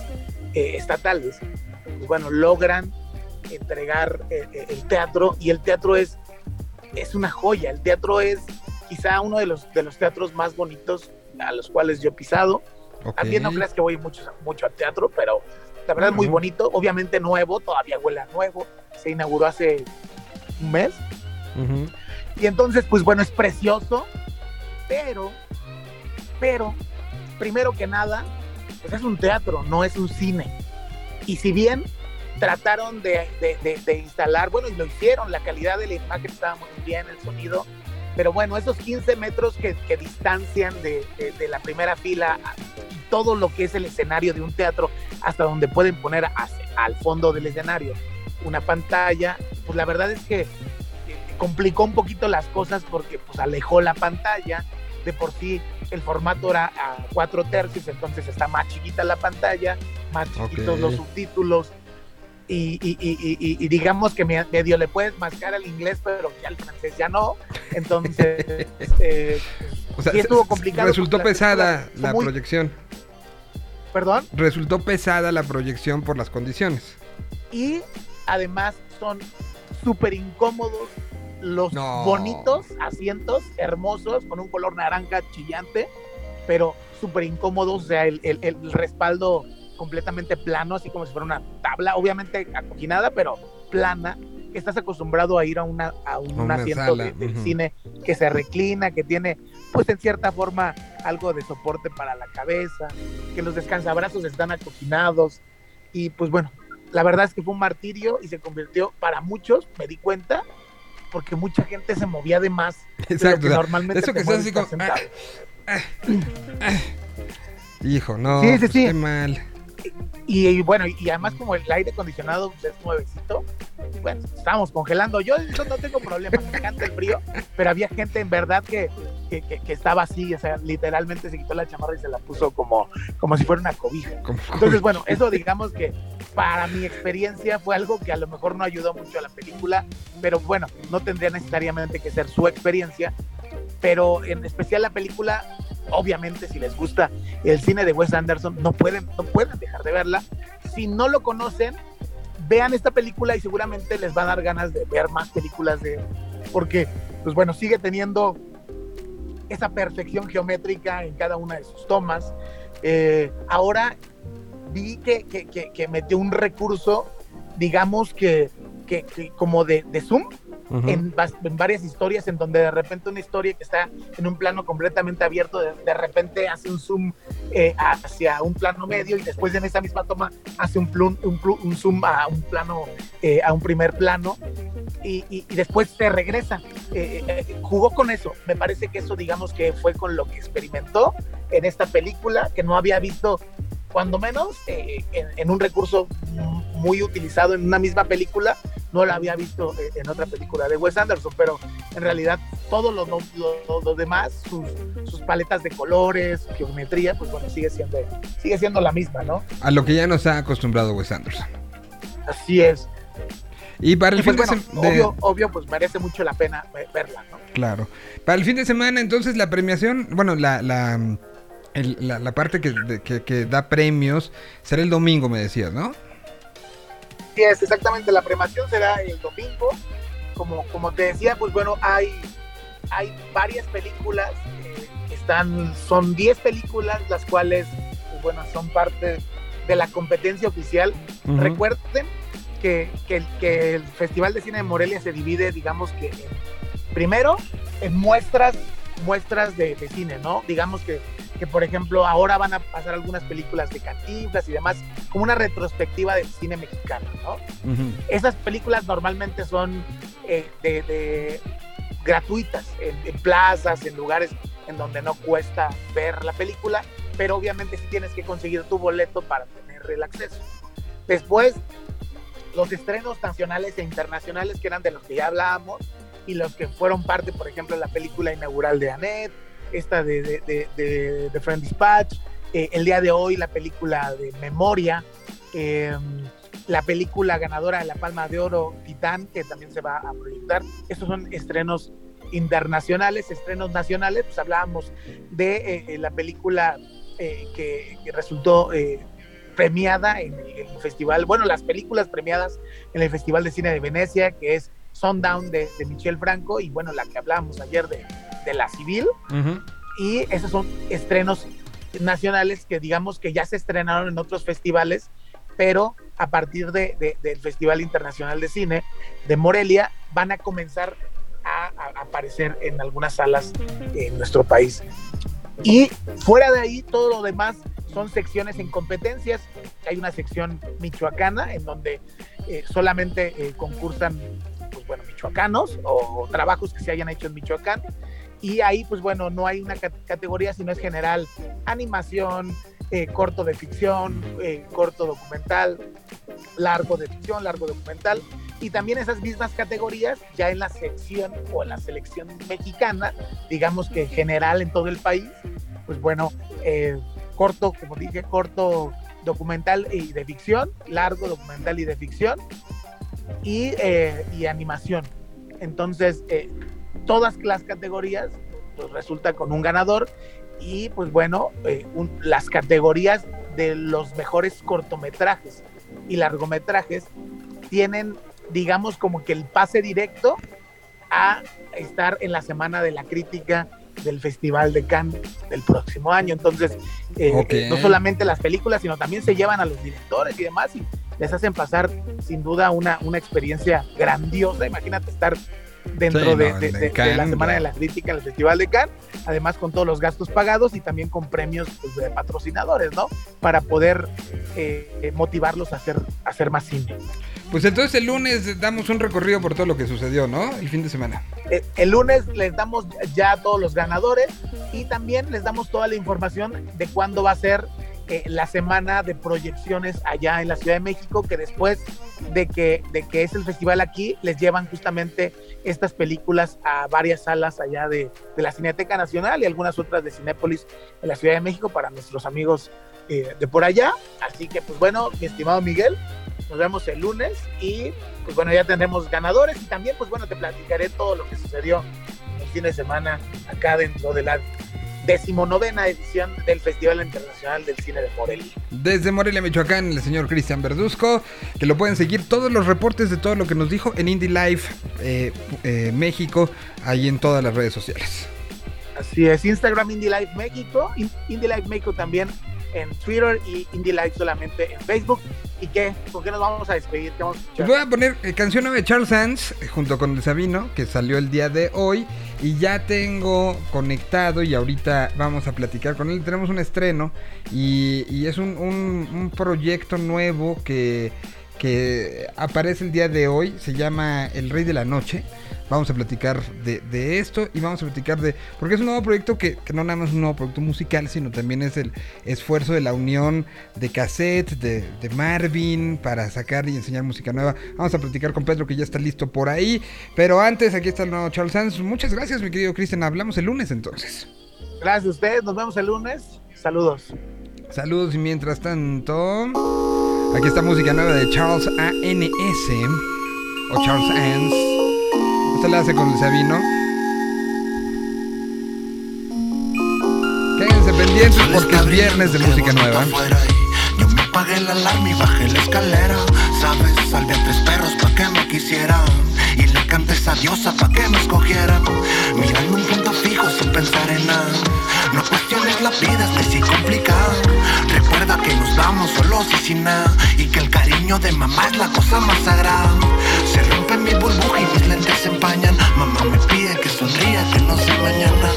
eh, estatales, pues bueno, logran entregar eh, eh, el teatro, y el teatro es, es una joya, el teatro es quizá uno de los, de los teatros más bonitos a los cuales yo he pisado. Ok. También no creas que voy mucho, mucho al teatro, pero la verdad es muy bonito. Obviamente nuevo, todavía huele a nuevo. Se inauguró hace un mes. Y entonces, pues bueno, es precioso, pero, pero, primero que nada, pues es un teatro, no es un cine. Y si bien trataron de, de- de- de instalar, bueno, y lo hicieron, la calidad de la imagen estaba muy bien, el sonido, pero bueno, esos 15 metros que, que distancian de, la primera fila todo lo que es el escenario de un teatro, hasta donde pueden poner hacia- al fondo del escenario una pantalla, pues la verdad es que eh, complicó un poquito las cosas porque pues alejó la pantalla. De por sí el formato era a cuatro tercios, entonces está más chiquita la pantalla, más chiquitos Ok. los subtítulos. Y, y- y- y- digamos que me- medio le puedes mascar al inglés, pero ya al francés ya no. Entonces, eh, O sea, sí estuvo complicado Resultó la pesada la muy- proyección. perdón. Resultó pesada la proyección por las condiciones. y además son súper incómodos los No. bonitos asientos hermosos con un color naranja chillante pero súper incómodos o sea el, el- el respaldo completamente plano así como si fuera una tabla obviamente acoginada pero plana que estás acostumbrado a ir a, una, a un, una asiento de, del cine que se reclina que tiene pues en cierta forma algo de soporte para la cabeza que los descansabrazos están acoginados y pues bueno la verdad es que fue un martirio y se convirtió para muchos, me di cuenta, porque mucha gente se movía de más de Exacto. que normalmente eso que estás así como, sentado. Hijo, no. Sí, sí, pues, sí. Qué mal. Bye. Y, y bueno, y además como el aire acondicionado es nuevecito, bueno, estábamos congelando. Yo eso no tengo problema, me encanta el frío, pero había gente en verdad que, que, que- que estaba así, o sea, literalmente se quitó la chamarra y se la puso como, como si fuera una cobija. Entonces, bueno, eso digamos que para mi experiencia fue algo que a lo mejor no ayudó mucho a la película, pero bueno, no tendría necesariamente que ser su experiencia, pero en especial la película, obviamente si les gusta el cine de Wes Anderson, no pueden, no pueden dejar de verla. Si no lo conocen, vean esta película y seguramente les va a dar ganas de ver más películas de él, porque, pues bueno, sigue teniendo esa perfección geométrica en cada una de sus tomas. Eh, ahora vi que, metió un recurso, digamos que, como de zoom Ujú. en, vas- en varias historias, en donde de repente una historia que está en un plano completamente abierto, de, de repente hace un zoom eh, hacia un plano medio y después en esa misma toma hace un, plum- un, plu- un zoom a un plano, eh, a un primer plano y, y- y después se regresa. Eh, eh, jugó con eso. Me parece que eso, digamos que fue con lo que experimentó en esta película, que no había visto, cuando menos, eh, en, en un recurso muy utilizado en una misma película, no lo había visto eh, en otra película de Wes Anderson, pero en realidad todo lo, lo- lo- lo demás, sus, sus paletas de colores, geometría, pues bueno, sigue siendo, sigue siendo la misma, ¿no? A lo que ya nos ha acostumbrado Wes Anderson. Así es. Y para el Y pues fin bueno, de semana. obvio, obvio, pues merece mucho la pena ve- verla, ¿no? Claro. Para el fin de semana, entonces, la premiación, bueno, la, la, el- la, la parte que, de- que, que da premios será el domingo, me decías, ¿no? Sí, es exactamente, la premación será el domingo. Como, como te decía, pues bueno, hay, hay varias películas, eh, que están, son 10 películas, las cuales, pues bueno, son parte de la competencia oficial. Recuerden que, que el- que el Festival de Cine de Morelia se divide, digamos que, primero, en muestras, muestras de, de cine, ¿no? Digamos que, que, por ejemplo, ahora van a pasar algunas películas de Cantinflas y demás, como una retrospectiva del cine mexicano, ¿no? Esas películas normalmente son eh, de, de- gratuitas, en, en plazas, en lugares en donde no cuesta ver la película, pero obviamente sí tienes que conseguir tu boleto para tener el acceso. Después, los estrenos nacionales e internacionales, que eran de los que ya hablábamos, y los que fueron parte, por ejemplo, de la película inaugural de Annette, esta de, de, de, de- Friend Dispatch, eh, el día de hoy la película de Memoria, eh, la película ganadora de la Palma de Oro, Titán, que también se va a proyectar. Estos son estrenos internacionales, estrenos nacionales, pues hablábamos de eh, eh, la película que, resultó premiada en el, en el festival, bueno, las películas premiadas en el Festival de Cine de Venecia, que es Sundown de, de Michel Franco, y bueno, la que hablábamos ayer de, de la civil Ujú. y esos son estrenos nacionales que digamos que ya se estrenaron en otros festivales, pero a partir de, de- del Festival Internacional de Cine de Morelia van a comenzar a, a aparecer en algunas salas en nuestro país. Y fuera de ahí, todo lo demás son secciones en competencias. Hay una sección michoacana en donde eh, solamente eh, concursan, pues bueno, michoacanos o trabajos que se hayan hecho en Michoacán. Y ahí, pues bueno, no hay una cat- categoría, sino es general animación, eh, corto de ficción, eh, corto documental, largo de ficción, largo documental. Y también esas mismas categorías ya en la sección o en la selección mexicana, digamos que general en todo el país, pues bueno, eh, corto, como dije, corto documental y de ficción, largo documental y de ficción, y, y animación. Entonces, todas las categorías, pues resulta con un ganador y pues bueno, eh, un- las categorías de los mejores cortometrajes y largometrajes tienen, digamos, como que el pase directo a estar en la Semana de la Crítica del Festival de Cannes del próximo año. Entonces, eh, eh, no solamente las películas, sino también se llevan a los directores y demás y les hacen pasar sin duda una, una experiencia grandiosa. Imagínate estar dentro Sí, no, de, el de- de de- de Cannes, la Semana de la Crítica en el Festival de Cannes, además con todos los gastos pagados y también con premios pues, de patrocinadores, ¿no? Para poder eh, motivarlos a hacer, a hacer más cine. Pues entonces el lunes damos un recorrido por todo lo que sucedió, ¿no? El fin de semana. Eh, el lunes les damos ya a todos los ganadores y también les damos toda la información de cuándo va a ser eh, la semana de proyecciones allá en la Ciudad de México, que después de que, de que es el festival aquí, les llevan justamente estas películas a varias salas allá de, de la Cineteca Nacional y algunas otras de Cinépolis en la Ciudad de México para nuestros amigos eh, de por allá. Así que, pues bueno, mi estimado Miguel, nos vemos el lunes y pues bueno, ya tendremos ganadores y también pues bueno, te platicaré todo lo que sucedió el fin de semana acá dentro de la decimonovena edición del Festival Internacional del Cine de Morelia. Desde Morelia, Michoacán, el señor Cristian Verduzco, que lo pueden seguir todos los reportes de todo lo que nos dijo en Indie Life eh, eh, México, ahí en todas las redes sociales. Así es, Instagram Indie Life México, In- Indie Life México también en Twitter y Indie Life solamente en Facebook. ¿Y qué? ¿Con qué nos vamos a despedir? ¿Qué vamos voy a poner eh, canción nueva de Charles Sands eh, junto con el Sabino, que salió el día de hoy. Y ya tengo conectado y ahorita vamos a platicar con él. Tenemos un estreno y, y es un, un- proyecto nuevo que aparece el día de hoy. Se llama El Rey de la Noche. Vamos a platicar de, de esto y vamos a platicar de... Porque es un nuevo proyecto que, que no nada más es un nuevo proyecto musical, sino también es el esfuerzo de la unión de cassette, de, de Marvin, para sacar y enseñar música nueva. Vamos a platicar con Pedro que ya está listo por ahí. Pero antes, aquí está el nuevo Charles Sands. Muchas gracias, mi querido Cristian. Hablamos el lunes entonces. Gracias a ustedes, nos vemos el lunes. Saludos. Saludos y mientras tanto... Aquí está música nueva de Charles A.N.S. o Charles Ans. Esta la hace con el Sabino. Quédense pendientes porque es viernes de música nueva. Yo me apagué la alarma y bajé la escalera. Sabes, salvé a tres perros pa' que me quisieran. Y le canté esa diosa pa' que me escogieran. Mirando un punto fijo sin pensar en nada. No cuestiones la vida, es si complicada. Que nos vamos solos y sin nada. Y que el cariño de mamá es la cosa más sagrada. Se rompe mi burbuja y mis lentes empañan. Mamá me pide que sonría, que no sé mañana.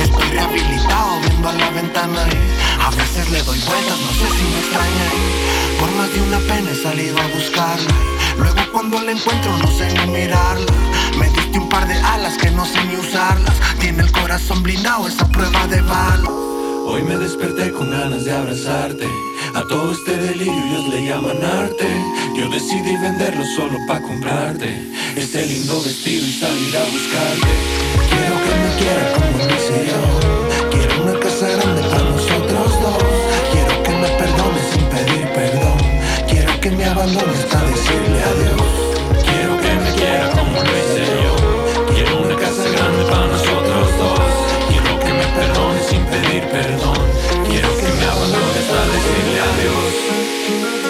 Estoy rehabilitado viendo a la ventana y a veces le doy vueltas, no sé si me extraña. y por más de una pena he salido a buscarla. Luego cuando la encuentro no sé ni mirarla. Me diste un par de alas que no sé ni usarlas. Tiene el corazón blindado esa prueba de bala. Hoy me desperté con ganas de abrazarte. A todo este delirio ellos le llaman arte. Yo decidí venderlo solo pa' comprarte. Este lindo vestido y salir a buscarte. Quiero que me quiera como lo hice yo. Quiero una casa grande para nosotros dos. Quiero que me perdone sin pedir perdón. Quiero que me abandones para decirle adiós. Quiero que me quiera como lo perdón. Quiero que me abandones para decirle adiós.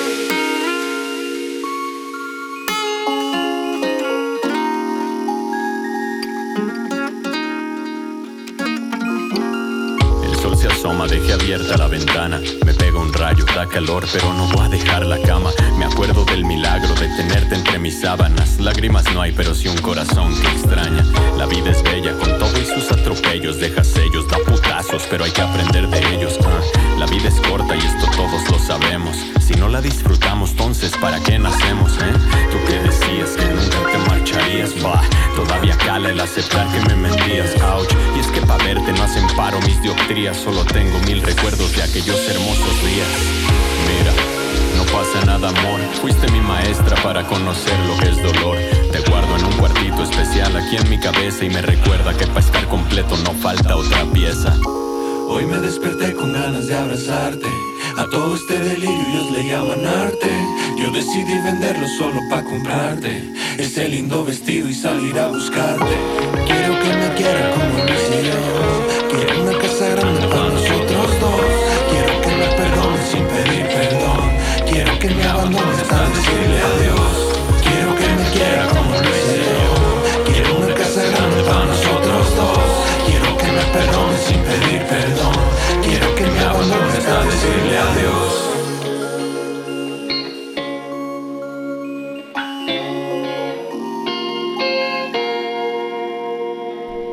Asoma, dejé abierta la ventana. Me pega un rayo, da calor, pero no voy a dejar la cama. Me acuerdo del milagro de tenerte entre mis sábanas. Lágrimas no hay, pero sí un corazón que extraña. La vida es bella, con todo y sus atropellos. Deja sellos, da putazos, pero hay que aprender de ellos. ah. La vida es corta y esto todos lo sabemos. Si no la disfrutamos, entonces ¿para qué nacemos, eh? Tú que decías que nunca te marcharías. Todavía cala el aceptar que me mentías, ouch. Y es que pa' verte no hacen paro mis dioptrías. Solo tengo mil recuerdos de aquellos hermosos días. Mira, no pasa nada, amor. Fuiste mi maestra para conocer lo que es dolor. Te guardo en un cuartito especial aquí en mi cabeza y me recuerda que para estar completo no falta otra pieza. Hoy me desperté con ganas de abrazarte. A todo este delirio ellos le llaman arte. Yo decidí venderlo solo pa' comprarte ese lindo vestido y salir a buscarte. Quiero que me quieran como lo hasta decirle adiós. Quiero que me quieran como hice yo. Quiero una casa grande para nosotros dos. Quiero que me perdonen sin pedir perdón. Quiero que me abandones hasta decirle adiós.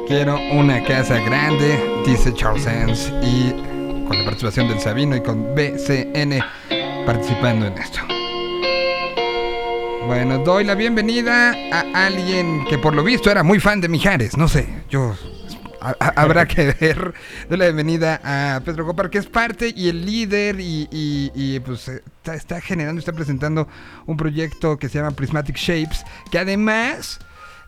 Quiero una casa grande, dice Charles Sands, y con la participación del Sabino y con BCN participando en esto. Bueno, doy la bienvenida a alguien que por lo visto era muy fan de Mijares, no sé, yo... a- a- habrá que ver. Doy la bienvenida a Pedro Copar, que es parte y el líder y, y- y, pues eh, está, está generando, está presentando un proyecto que se llama Prismatic Shapes, que además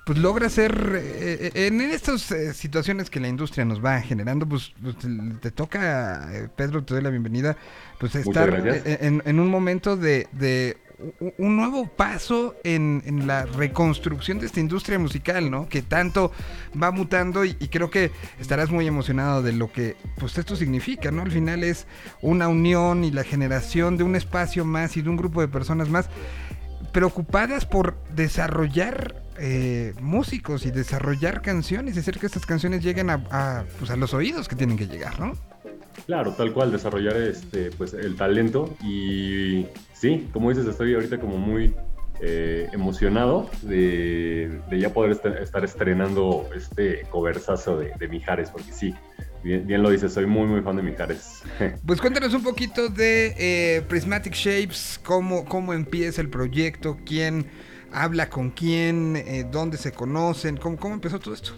pues logra ser eh, eh, en estas eh, situaciones que la industria nos va generando, pues, pues, te, te toca, eh, Pedro, te doy la bienvenida, pues estar en, en un momento de, un nuevo paso en, la reconstrucción de esta industria musical, ¿no? Que tanto va mutando y, creo que estarás muy emocionado de lo que pues esto significa, ¿no? Al final es una unión y la generación de un espacio más y de un grupo de personas más preocupadas por desarrollar eh, músicos y desarrollar canciones y hacer que estas canciones lleguen a, a, pues, a los oídos que tienen que llegar, ¿no? Claro, tal cual, desarrollar este, pues, el talento y sí, como dices, estoy ahorita como muy eh, emocionado de, ya poder est- estar estrenando este coversazo de, Mijares, porque sí, bien, bien lo dices, soy muy muy fan de Mijares. Pues cuéntanos un poquito de eh, Prismatic Shapes, cómo, cómo empieza el proyecto, quién habla con quién, eh, dónde se conocen, cómo, cómo empezó todo esto.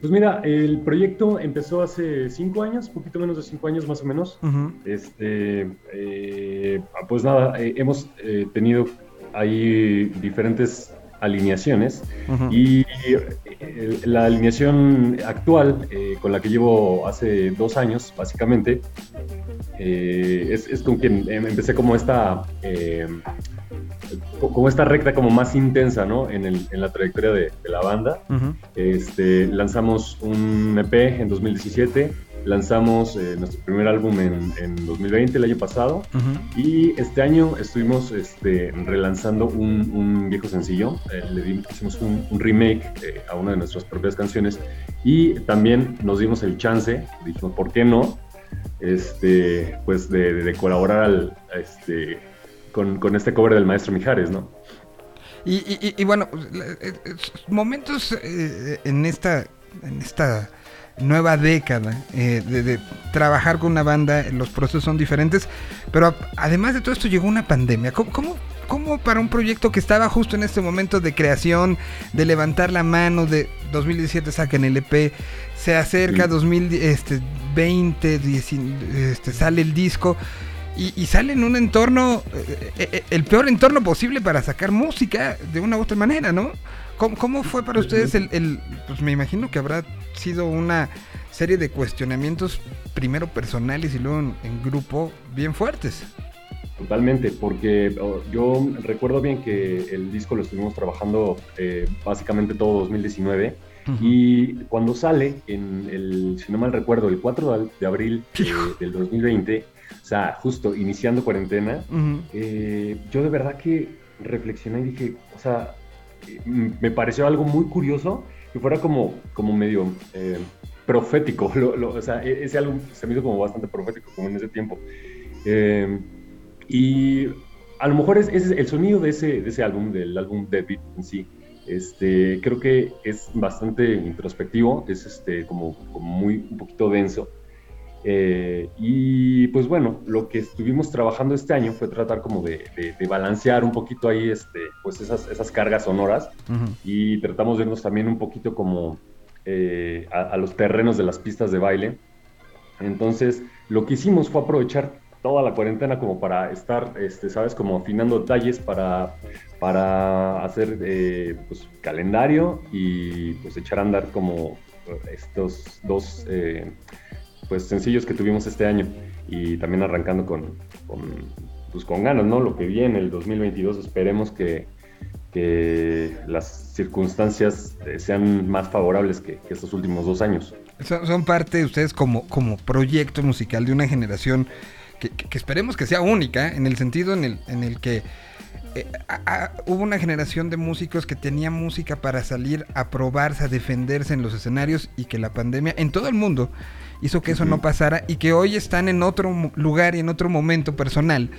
Pues mira, el proyecto empezó hace cinco años, poquito menos de cinco años más o menos. Este, eh, pues nada, eh, hemos eh, tenido ahí diferentes alineaciones y eh, la alineación actual eh, con la que llevo hace dos años, básicamente, eh, es, es con quien em- empecé como esta, eh, co- como esta recta como más intensa, ¿no? En, el- en la trayectoria de, de la banda. Este, lanzamos un EP en 2017, lanzamos eh, nuestro primer álbum en, en 2020, el año pasado, y este año estuvimos este, relanzando un, un viejo sencillo, eh, le di- hicimos un, un remake eh, a una de nuestras propias canciones, y también nos dimos el chance, dijimos, ¿por qué no? Este, pues de, de- colaborar al, este, con, este cover del maestro Mijares, ¿no? Y, y- y- bueno, eh, eh, momentos eh, en esta en esta nueva década de, de trabajar con una banda, los procesos son diferentes, pero además de todo esto llegó una pandemia. ¿Cómo, cómo, cómo para un proyecto que estaba justo en este momento de creación, de levantar la mano, de 2017 sacan el EP, se acerca Sí. 2020, este, sale el disco? Y, y sale en un entorno, eh, eh, el peor entorno posible para sacar música de una u otra manera, ¿no? ¿Cómo, cómo fue para ustedes el, el- Pues me imagino que habrá sido una serie de cuestionamientos, primero personales y luego en, en grupo, bien fuertes. Totalmente, porque oh, yo recuerdo bien que el disco lo estuvimos trabajando eh, básicamente todo 2019 y cuando sale, en el, si no mal recuerdo, el 4 de, abril eh, del 2020, o sea, justo iniciando cuarentena, eh, yo de verdad que reflexioné y dije, o sea, me pareció algo muy curioso que fuera como, como medio eh, profético, lo- lo- o sea, e- ese álbum se me hizo como bastante profético como en ese tiempo. Eh, y a lo mejor es, es el sonido de ese, de ese álbum, del álbum Dead Beat en sí, este, creo que es bastante introspectivo, es este, como, como muy un poquito denso. Eh, y pues bueno, lo que estuvimos trabajando este año fue tratar como de, de- de balancear un poquito ahí este, pues esas, esas cargas sonoras y tratamos de irnos también un poquito como eh, a, a los terrenos de las pistas de baile. Entonces, lo que hicimos fue aprovechar toda la cuarentena como para estar, este, ¿sabes? Como afinando detalles para, para hacer eh, pues, calendario y pues echar a andar como estos dos eh, pues, sencillos que tuvimos este año y también arrancando con, pues, con ganas, ¿no? Lo que viene el 2022, esperemos que, que las circunstancias eh, sean más favorables que, estos últimos dos años. Son, son parte de ustedes como, como proyecto musical de una generación que, esperemos que sea única, en el sentido en el, en el que eh, a- a- hubo una generación de músicos que tenía música para salir a probarse, a defenderse en los escenarios y que la pandemia en todo el mundo hizo que eso no pasara y que hoy están en otro lugar y en otro momento personal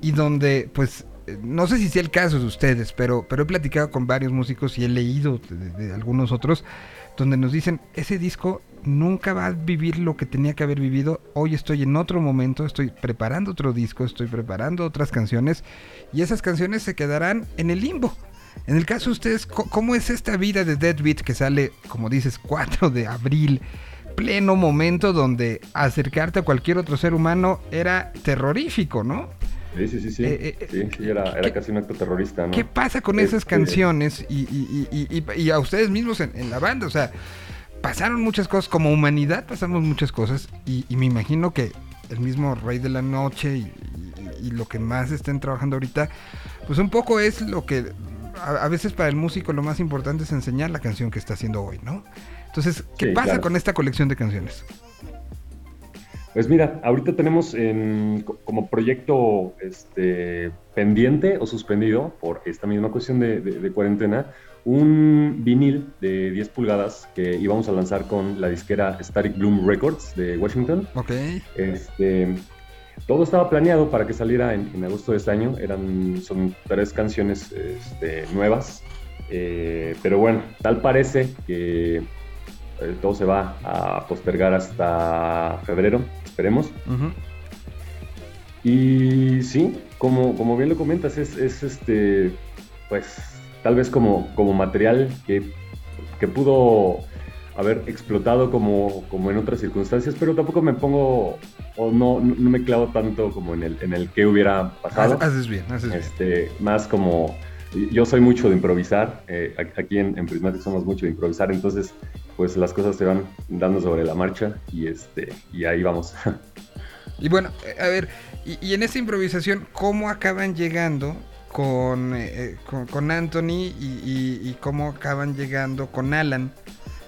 y donde pues eh, no sé si sea el caso de ustedes, pero, pero he platicado con varios músicos y he leído de, de algunos otros donde nos dicen, ese disco nunca va a vivir lo que tenía que haber vivido, hoy estoy en otro momento, estoy preparando otro disco, estoy preparando otras canciones y esas canciones se quedarán en el limbo. En el caso de ustedes, ¿cómo es esta vida de Dead Beat que sale, como dices, 4 de abril? Pleno momento donde acercarte a cualquier otro ser humano era terrorífico, ¿no? Sí, sí, sí, sí. Eh, eh, sí, sí, era, era ¿qué- casi un acto terrorista, ¿no? ¿Qué pasa con esas Este, canciones y- y- y- y a ustedes mismos en, en la banda? O sea, pasaron muchas cosas, como humanidad pasamos muchas cosas y, y me imagino que el mismo Rey de la Noche y, y- y lo que más estén trabajando ahorita, pues un poco es lo que a, a veces para el músico lo más importante es enseñar la canción que está haciendo hoy, ¿no? Entonces, ¿qué Sí, pasa claro. con esta colección de canciones? Pues mira, ahorita tenemos en- co- como proyecto este, pendiente o suspendido por esta misma cuestión de, de- de cuarentena un vinil de 10 pulgadas que íbamos a lanzar con la disquera Static Bloom Records de Washington. Ok. Este, todo estaba planeado para que saliera en, en agosto de este año. Eran, son tres canciones este, nuevas. Eh, pero bueno, tal parece que eh, todo se va a postergar hasta febrero, esperemos. Y sí, como, como bien lo comentas, es, es este, pues tal vez como, como material que, que pudo haber explotado como, como en otras circunstancias, pero tampoco me pongo o no, no me clavo tanto como en el, en el que hubiera pasado. Haces- bien, haces bien. Este, más como yo soy mucho de improvisar, eh, aquí en, en Prismatic somos mucho de improvisar, entonces pues las cosas se van dando sobre la marcha y, este, y ahí vamos. Y bueno, eh, a ver, y, y en esa improvisación, ¿cómo acaban llegando con, eh, eh, con, con Anthony y, y- y cómo acaban llegando con Alan?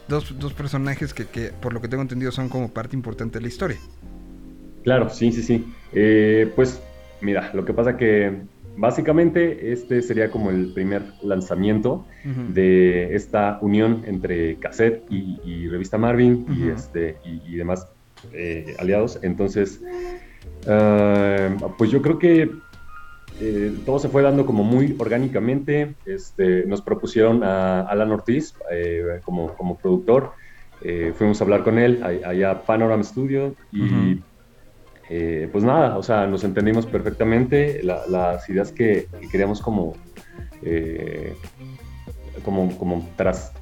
Dos, dos personajes que, que, por lo que tengo entendido, son como parte importante de la historia. Claro, sí, sí, sí. Eh, pues mira, lo que pasa que básicamente este sería como el primer lanzamiento de esta unión entre cassette y, y revista Marvin y, este, y, y demás eh, aliados. Entonces, eh, pues yo creo que eh, todo se fue dando como muy orgánicamente. Este, nos propusieron a Alan Ortiz eh, como, como productor. Eh, fuimos a hablar con él allá a Panorama Studio y pues nada, o sea, nos entendimos perfectamente. La- las ideas que, que queríamos como, eh, como, como tras,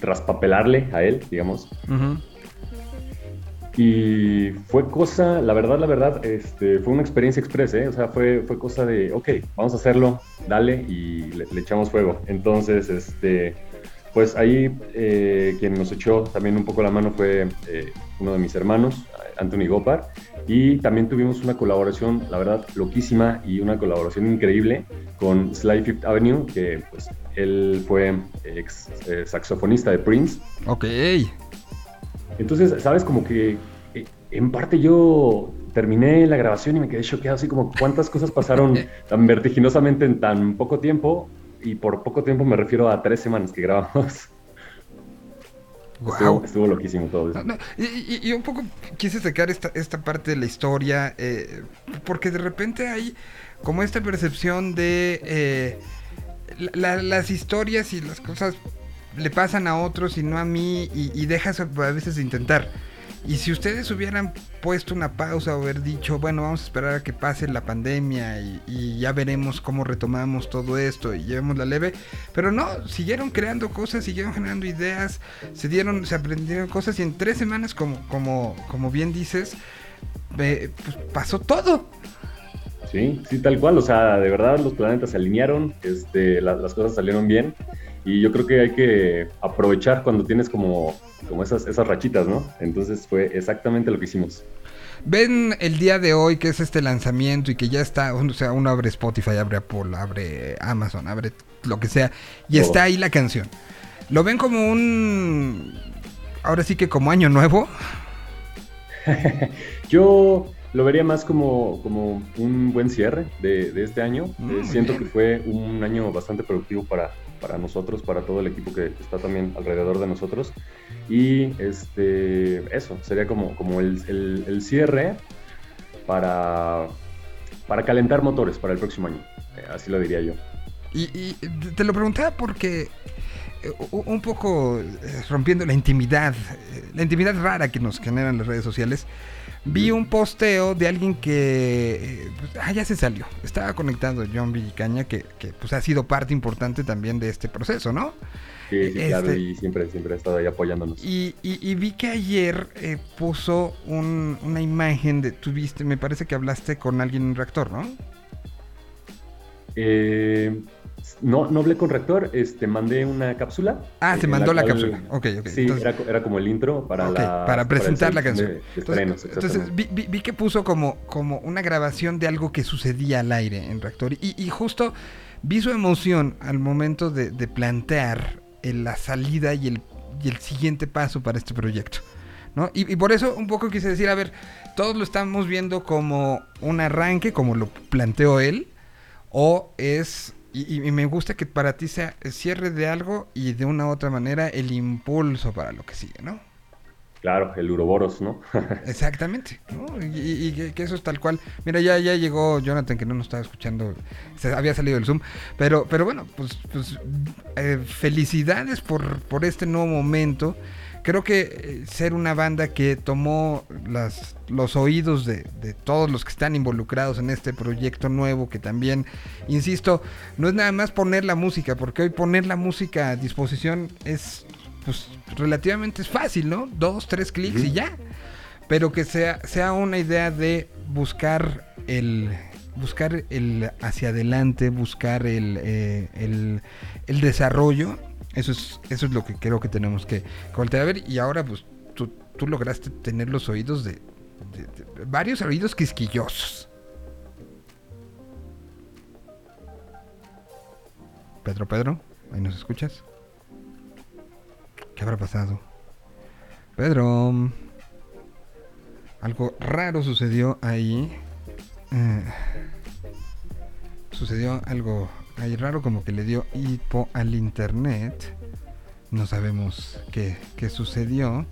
traspapelarle a él, digamos. Ujú. Y fue cosa, la verdad, la verdad, este, fue una experiencia express, ¿eh? O sea, fue, fue cosa de, ok, vamos a hacerlo, dale y le, echamos fuego. Entonces, este, pues ahí eh, quien nos echó también un poco la mano fue eh, uno de mis hermanos, Anthony Gopar, y también tuvimos una colaboración, la verdad, loquísima y una colaboración increíble con Sly Fifth Avenue, que pues él fue ex eh, saxofonista de Prince. Ok. Entonces, ¿sabes? Como que eh, en parte yo terminé la grabación y me quedé choqueado, así como cuántas cosas pasaron tan vertiginosamente en tan poco tiempo. Y por poco tiempo me refiero a tres semanas que grabamos. Estuvo, estuvo loquísimo todo eso. No, no, y, y- y un poco quise sacar esta, esta parte de la historia, eh, porque de repente hay como esta percepción de eh, la- las historias y las cosas le pasan a otros y no a mí, y, y dejas a veces de intentar. Y si ustedes hubieran puesto una pausa o haber dicho, bueno, vamos a esperar a que pase la pandemia y, ya veremos cómo retomamos todo esto y llevemos la leve, pero no, siguieron creando cosas, siguieron generando ideas, se dieron, se aprendieron cosas y en tres semanas, como, como, como bien dices, eh, pues pasó todo. Sí, sí, tal cual. O sea, de verdad los planetas se alinearon, este, la- las cosas salieron bien. Y yo creo que hay que aprovechar cuando tienes como, como esas, esas rachitas, ¿no? Entonces fue exactamente lo que hicimos. Ven el día de hoy que es este lanzamiento y que ya está, o sea, uno abre Spotify, abre Apple, abre Amazon, abre lo que sea, y está ahí la canción. ¿Lo ven como un... Ahora sí que como año nuevo? Yo lo vería más como, como un buen cierre de, de este año. Mm, Eh, siento bien. que fue un año bastante productivo para, para nosotros, para todo el equipo que está también alrededor de nosotros. Y este, eso, sería como, como el, el- el cierre para, para calentar motores para el próximo año. Eh, así lo diría yo. Y, y te lo preguntaba porque eh, un poco eh, rompiendo la intimidad, la intimidad rara que nos generan las redes sociales, vi un posteo de alguien que eh, pues, ah, ya se salió. Estaba conectado John Villicaña, que, que, pues ha sido parte importante también de este proceso, ¿no? Sí, sí, claro, Este- y siempre, siempre ha estado ahí apoyándonos. Y, y- y vi que ayer eh, puso un- una imagen de, tuviste, me parece que hablaste con alguien en reactor, ¿no? Eh, no, no hablé con Rector, este, mandé una cápsula. Ah, se mandó la cápsula. Ok, ok. Sí, Entonces- era, co- era como el intro para, la, para presentar la canción. de- de Entonces, estrenos, entonces, exactamente. vi, vi- vi que puso como, como una grabación de algo que sucedía al aire en Reactor. Y, y justo vi su emoción al momento de, de plantear la salida y el, y el siguiente paso para este proyecto. ¿no? Y, y por eso un poco quise decir, a ver, todos lo estamos viendo como un arranque, como lo planteó él, o es, y, y- me gusta que para ti sea el cierre de algo y de una u otra manera el impulso para lo que sigue, ¿no? Claro, el Uroboros, ¿no? Exactamente, ¿no? Y, que eso es tal cual. Mira, ya, ya llegó Jonathan, que no nos estaba escuchando, se había salido del Zoom, pero, pero bueno, pues, pues eh, felicidades por, por este nuevo momento. Creo que eh, ser una banda que tomó las, los oídos de, de todos los que están involucrados en este proyecto nuevo, que también, insisto, no es nada más poner la música, porque hoy poner la música a disposición es pues relativamente fácil, ¿no? Dos, tres clics y ya. Pero que sea, sea una idea de buscar el buscar el hacia adelante, buscar el, eh, el, el desarrollo. Eso es, eso es lo que creo que tenemos que, voltear a ver. Y ahora, pues, tú, tú lograste tener los oídos de- varios oídos quisquillosos. Pedro, Pedro, ¿ahí nos escuchas? ¿Qué habrá pasado? Pedro. Algo raro sucedió ahí. Eh, sucedió algo ahí raro como que le dio hipo al internet. No sabemos qué, qué sucedió.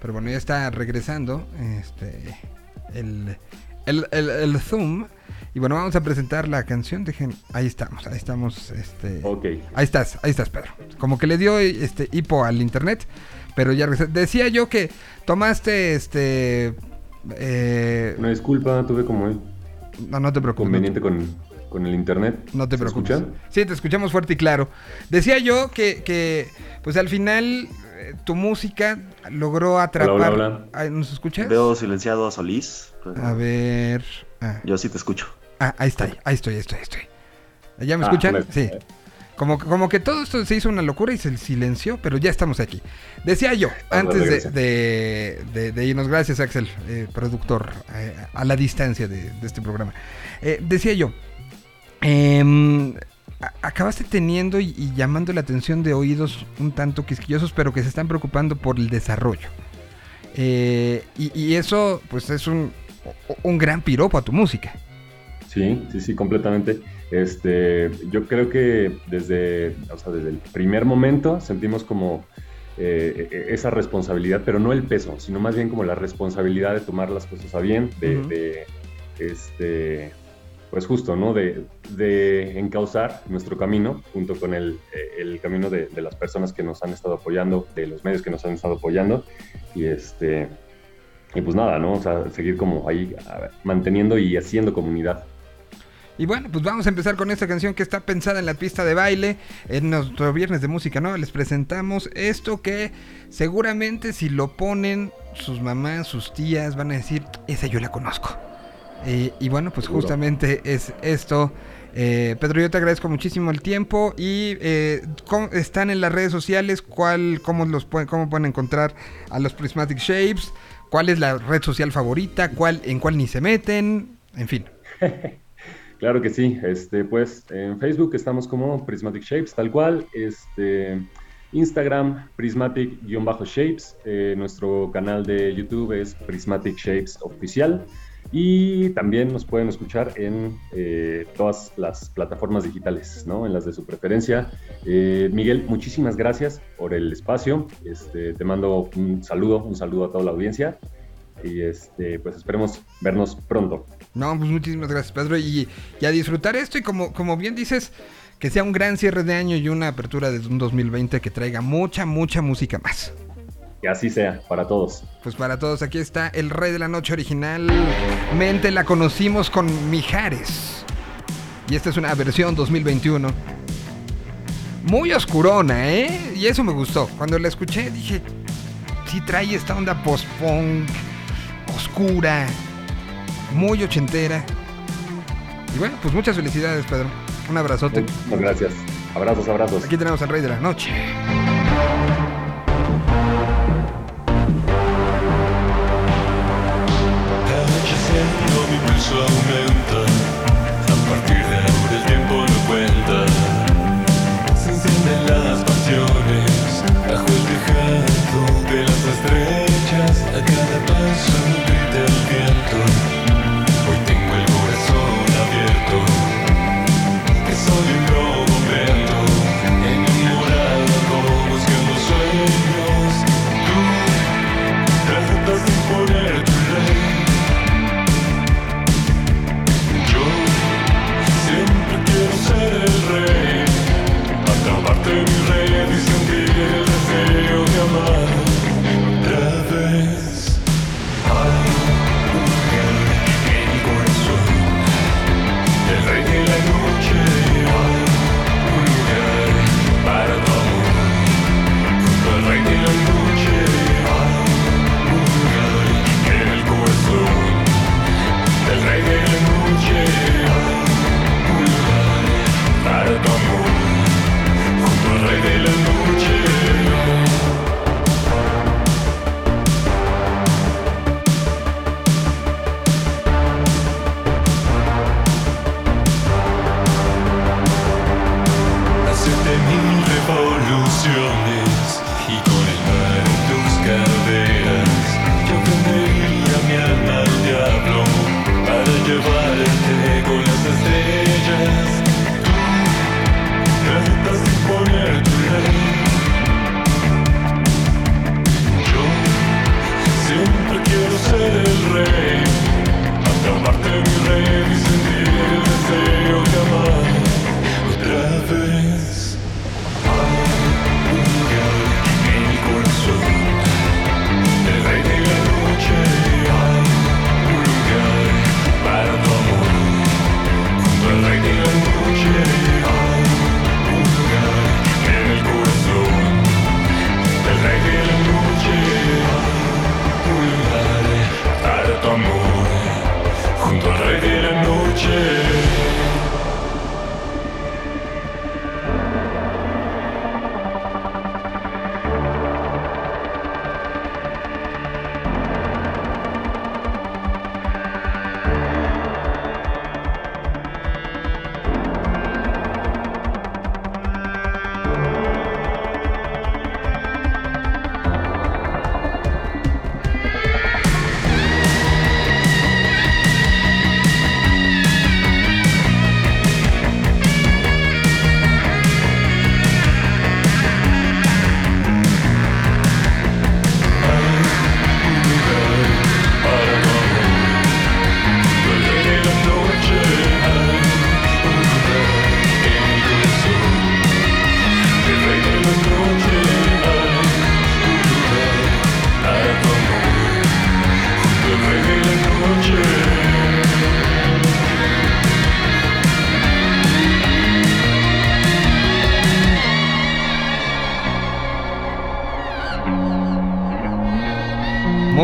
Pero bueno, ya está regresando este, el, el, el- el Zoom. Y bueno, vamos a presentar la canción. Dejen, ahí estamos, ahí estamos. Este, Ok. Ahí estás, ahí estás, Pedro. Como que le dio este hipo al internet, pero ya regresé. Decía yo que tomaste este. eh, Una disculpa, tuve como no, no te preocupes. conveniente con, con el internet. No te ¿Se preocupes. escucha? Sí, te escuchamos fuerte y claro. Decía yo que, que pues al final eh, tu música logró atrapar. Hola, hola, hola. Ay, ¿Nos escuchas? Veo silenciado a Solís. pero A ver. Ah, Yo sí te escucho. ah, ahí está, ahí estoy, ahí estoy, ahí estoy. ¿Ya me Ah, escuchan? Sí. Como, como que todo esto se hizo una locura y se silenció, pero ya estamos aquí. Decía yo, Ah, antes de, de, de- de irnos, gracias Axel, eh, productor, eh, a la distancia de, de este programa. Eh, decía yo, em, acabaste teniendo y, y llamando la atención de oídos un tanto quisquillosos, pero que se están preocupando por el desarrollo. Eh, y, y eso, pues, es un, un gran piropo a tu música. Sí, sí, sí, completamente. Este, yo creo que desde, o sea, desde el primer momento sentimos como eh, eh, esa responsabilidad, pero no el peso, sino más bien como la responsabilidad de tomar las cosas a bien, de, de, este, pues justo, ¿no? De, encauzar nuestro camino junto con el, eh, camino de, las personas que nos han estado apoyando, de los medios que nos han estado apoyando, y este, y pues nada, ¿no? O sea, seguir como ahí manteniendo y haciendo comunidad. Y bueno, pues vamos a empezar con esta canción que está pensada en la pista de baile. En nuestro viernes de música, ¿no? Les presentamos esto que seguramente si lo ponen sus mamás, sus tías, van a decir, esa yo la conozco. Y bueno, pues Seguro. justamente es esto. Eh, Pedro, yo te agradezco muchísimo el tiempo y eh, ¿cómo- están en las redes sociales, ¿cuál, cómo, los pueden, cómo pueden encontrar a los Prismatic Shapes, cuál es la red social favorita, cuál, en cuál ni se meten, en fin. Claro que sí, este, pues en Facebook estamos como Prismatic Shapes, tal cual, este, Instagram Prismatic-Shapes, eh, nuestro canal de YouTube es Prismatic Shapes Oficial y también nos pueden escuchar en eh, todas las plataformas digitales, ¿no? En las de su preferencia. Eh, Miguel, muchísimas gracias por el espacio, este, te mando un saludo, un saludo a toda la audiencia y este, pues esperemos vernos pronto. No, pues muchísimas gracias, Pedro. Y, y a disfrutar esto y como, como bien dices, que sea un gran cierre de año y una apertura de un 2020 que traiga mucha, mucha música más. Que así sea para todos. Pues para todos, aquí está el Rey de la Noche original. Mente la conocimos con Mijares. Y esta es una versión 2021. Muy oscurona, ¿eh? Y eso me gustó. Cuando la escuché dije, sí trae esta onda post-punk, oscura, muy ochentera. Y bueno, pues muchas felicidades, Pedro. Un abrazote. Muchas gracias. Abrazos, abrazos. Aquí tenemos al Rey de la Noche. Mi pulso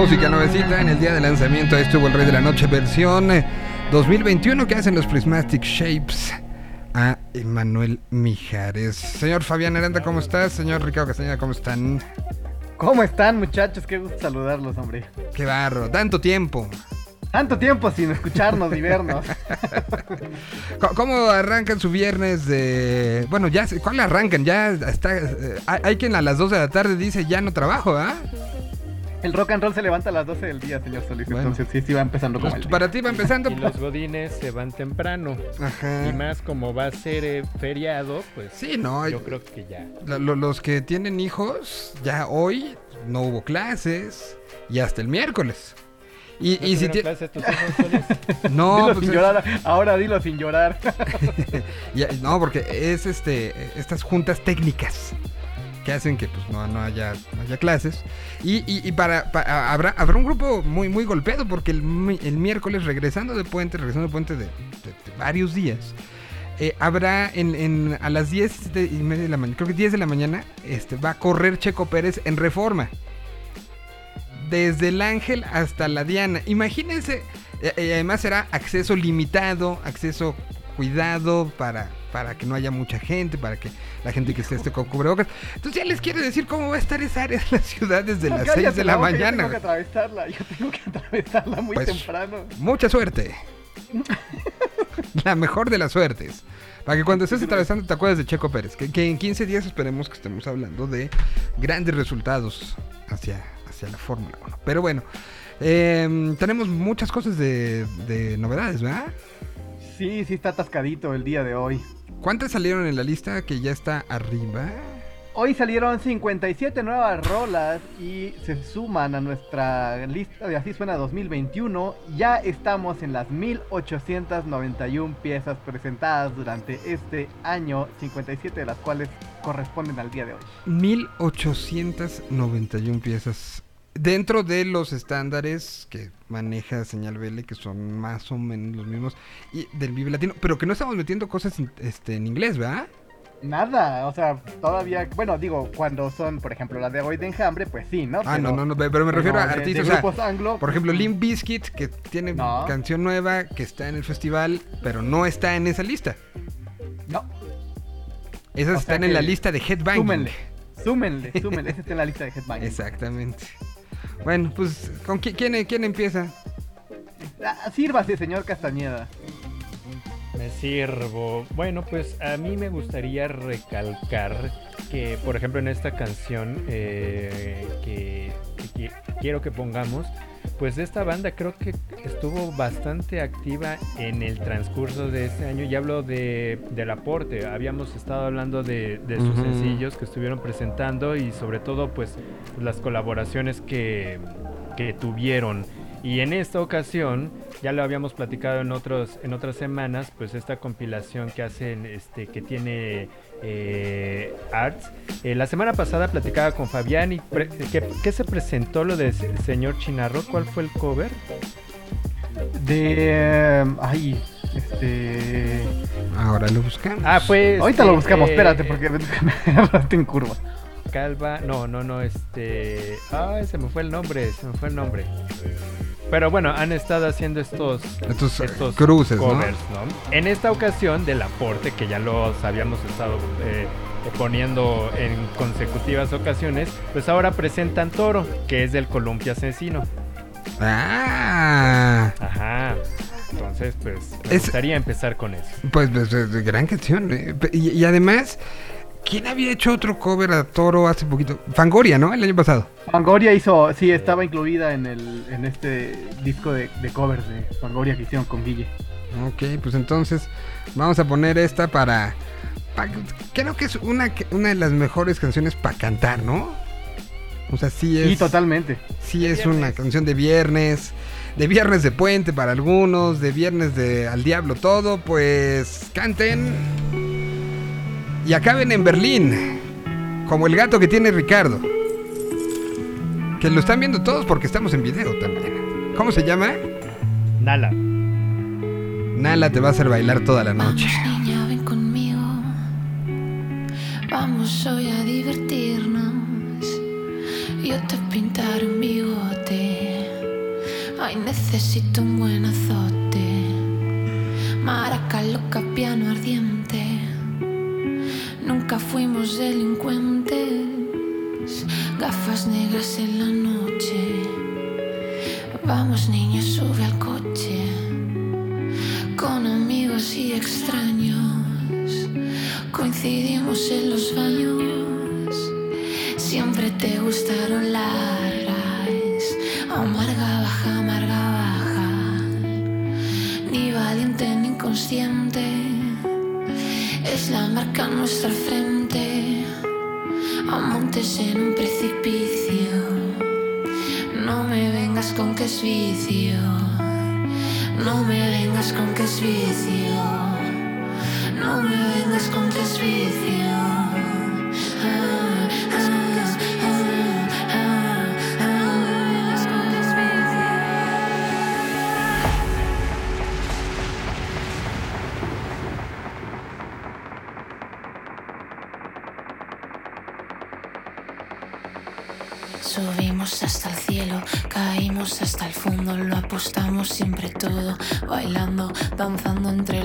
Música nuevecita en el día de lanzamiento. Ahí estuvo el Rey de la Noche versión eh, 2021 que hacen los Prismatic Shapes a Emanuel Mijares. Señor Fabián Aranda, ¿cómo estás? Señor Ricardo Castañeda, ¿cómo están? ¿Cómo están, muchachos? Qué gusto saludarlos, hombre. Qué barro, tanto tiempo. Tanto tiempo sin escucharnos y vernos. ¿Cómo arrancan su viernes de... Bueno, ya, ¿cuál arrancan? Ya está... eh, hay, hay quien a las 2 de la tarde dice ya no trabajo, ¿ah? El rock and roll se levanta a las 12 del día, señor Solís. Bueno. Entonces sí, sí va empezando como el día. para ti va empezando... Y los godines se van temprano. Ajá. Y más como va a ser eh, feriado, pues Sí, no, yo creo que ya. Lo- lo- los que tienen hijos, ya hoy no hubo clases y hasta el miércoles. Y, ¿No y si tus hijos? No, Dilo pues sin es- llorar. Ahora dilo sin llorar. ya- no, porque es este estas juntas técnicas que hacen que pues no, no haya, no haya clases. Y, y- para, pa- habrá, habrá un grupo muy, muy golpeado porque el, el miércoles regresando de puente, regresando de puente de varios días. eh, habrá en, en- a las 10 de- y media de la mañana, creo que 10 de la mañana, este, va a correr Checo Pérez en reforma. Desde el Ángel hasta la Diana. Imagínense, eh, eh, además será acceso limitado, acceso cuidado para, para que no haya mucha gente, para que la gente que esté, esté con cubrebocas. Entonces ya les quiero decir cómo va a estar esa área de la ciudad desde No, las cállate 6 de la boca, Yo mañana. tengo que atravesarla. Yo tengo que atravesarla muy Pues, temprano. Mucha suerte. la mejor de las suertes. Para que cuando estés atravesando te acuerdes de Checo Pérez. Que, que en 15 días esperemos que estemos hablando de grandes resultados hacia, hacia la Fórmula 1. Pero bueno, em, tenemos muchas cosas de, de novedades, ¿verdad? Sí, sí está atascadito el día de hoy. ¿Cuántas salieron en la lista que ya está arriba? Hoy salieron 57 nuevas rolas y se suman a nuestra lista de Así Suena 2021. Ya estamos en las 1891 piezas presentadas durante este año, 57 de las cuales corresponden al día de hoy. 1891 piezas. Dentro de los estándares que maneja Señal BL, que son más o menos los mismos, y del Vive Latino, pero que no estamos metiendo cosas en- este, en inglés, ¿verdad? Nada, o sea, todavía, bueno, digo, cuando son, por ejemplo, la de hoy de enjambre, pues sí, ¿no? Ah, Pero- no, no, no, pero me refiero a de- de artistas. o sea, grupos anglo, por ejemplo, Limp Bizkit, que tiene No. canción nueva, que está en el festival, pero no está en esa lista. No. Esas O sea están en la lista de Headbanging. Súmenle, súmenle, súmenle. Ese está en la lista de Headbanging. Exactamente. Bueno, pues, ¿con qui- quién, quién empieza? Ah, sírvase, señor Castañeda. Me sirvo. Bueno, pues a mí me gustaría recalcar que, por ejemplo, en esta canción eh, que, que qui- quiero que pongamos, pues esta banda creo que estuvo bastante activa en el transcurso de este año. Ya hablo de, del aporte. Habíamos estado hablando de, de sus sencillos que estuvieron presentando y sobre todo pues las colaboraciones que, que tuvieron. Y en esta ocasión, ya lo habíamos platicado en otros en otras semanas, pues esta compilación que hacen, este, que tiene eh, Arts. Eh, la semana pasada platicaba con Fabián y pre- que, que se presentó lo de se- señor Chinarro. ¿Cuál fue el cover? De. eh, ay, este. Ahora lo buscamos. Ah, fue. Ahorita este, lo buscamos, eh, espérate, porque me en curva. Calva, no, no, no, este. Ay, se me fue el nombre, se me fue el nombre. Pero bueno, han estado haciendo estos, Estos, cruces, ¿no? covers, ¿no? En esta ocasión del aporte, que ya los habíamos estado eh, poniendo en consecutivas ocasiones, pues ahora presentan Toro, que es del Columpia Asesino. Ah, Ajá. Entonces, pues, me Es- gustaría empezar con eso. pues, pues, eh, gran canción. eh. Y además, ¿quién había hecho otro cover a Toro hace poquito? Fangoria, ¿no? El año pasado. Fangoria hizo. Sí, estaba incluida en, el, en este disco de, de covers de Fangoria que hicieron con Guille. Ok, pues entonces vamos a poner esta para... pa- creo que es una, que- una de las mejores canciones para cantar, ¿no? O sea, sí es... Sí, totalmente. Sí es una canción de viernes, de viernes de puente para algunos, de viernes de al diablo todo, pues canten y acaben en Berlín, como el gato que tiene Ricardo. Que lo están viendo todos porque estamos en video también. ¿Cómo se llama? Nala. Nala te va a hacer bailar toda la noche. Vamos, niña, ven conmigo. Vamos hoy a divertirnos. que te pintar un bigote. Ay, necesito un buen azote. Maraca loca, piano ardiente. Nunca fuimos delincuentes. Gafas negras en la noche. Vamos, niños, sube al coche. Con amigos y extraños. Coincidimos en los baños. Siempre te gustaron largas. Amarga baja, amarga baja. Ni valiente ni inconsciente. Es la marca en nuestra frente. A montes en un precipicio. No me vengas con que es vicio. No me vengas con que es vicio. No me vengas con que es vicio. Siempre todo, bailando, danzando entre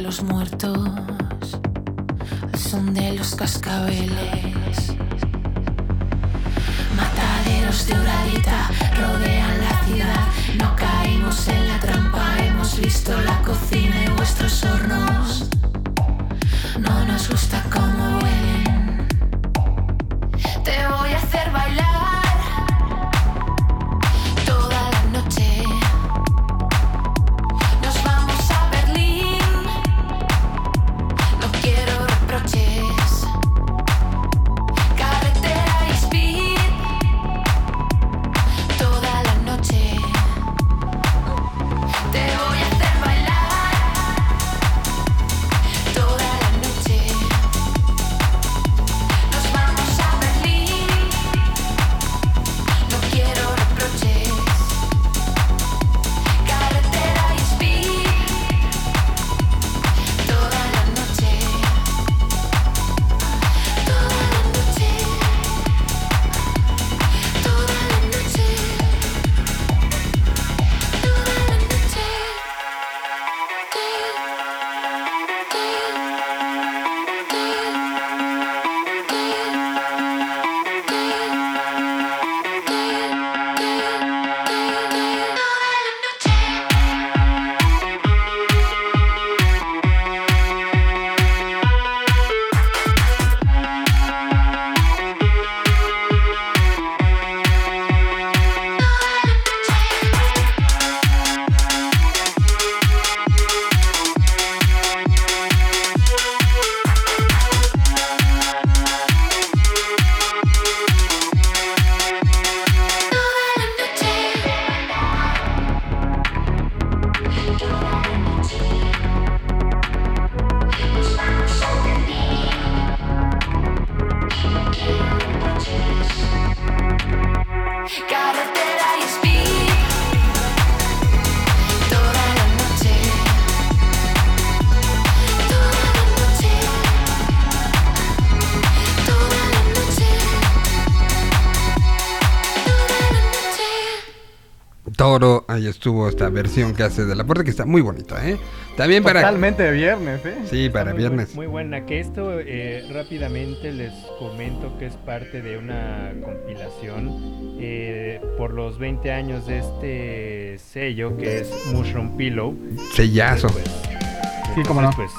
estuvo esta versión que hace de la puerta que está muy bonita, ¿eh? También para... Totalmente de viernes, ¿eh? Sí, para Muy viernes. Muy buena, que esto eh, rápidamente les comento que es parte de una compilación eh, por los 20 años de este sello que es Mushroom Pillow. Sellazo. Sí, cómo no. Pues,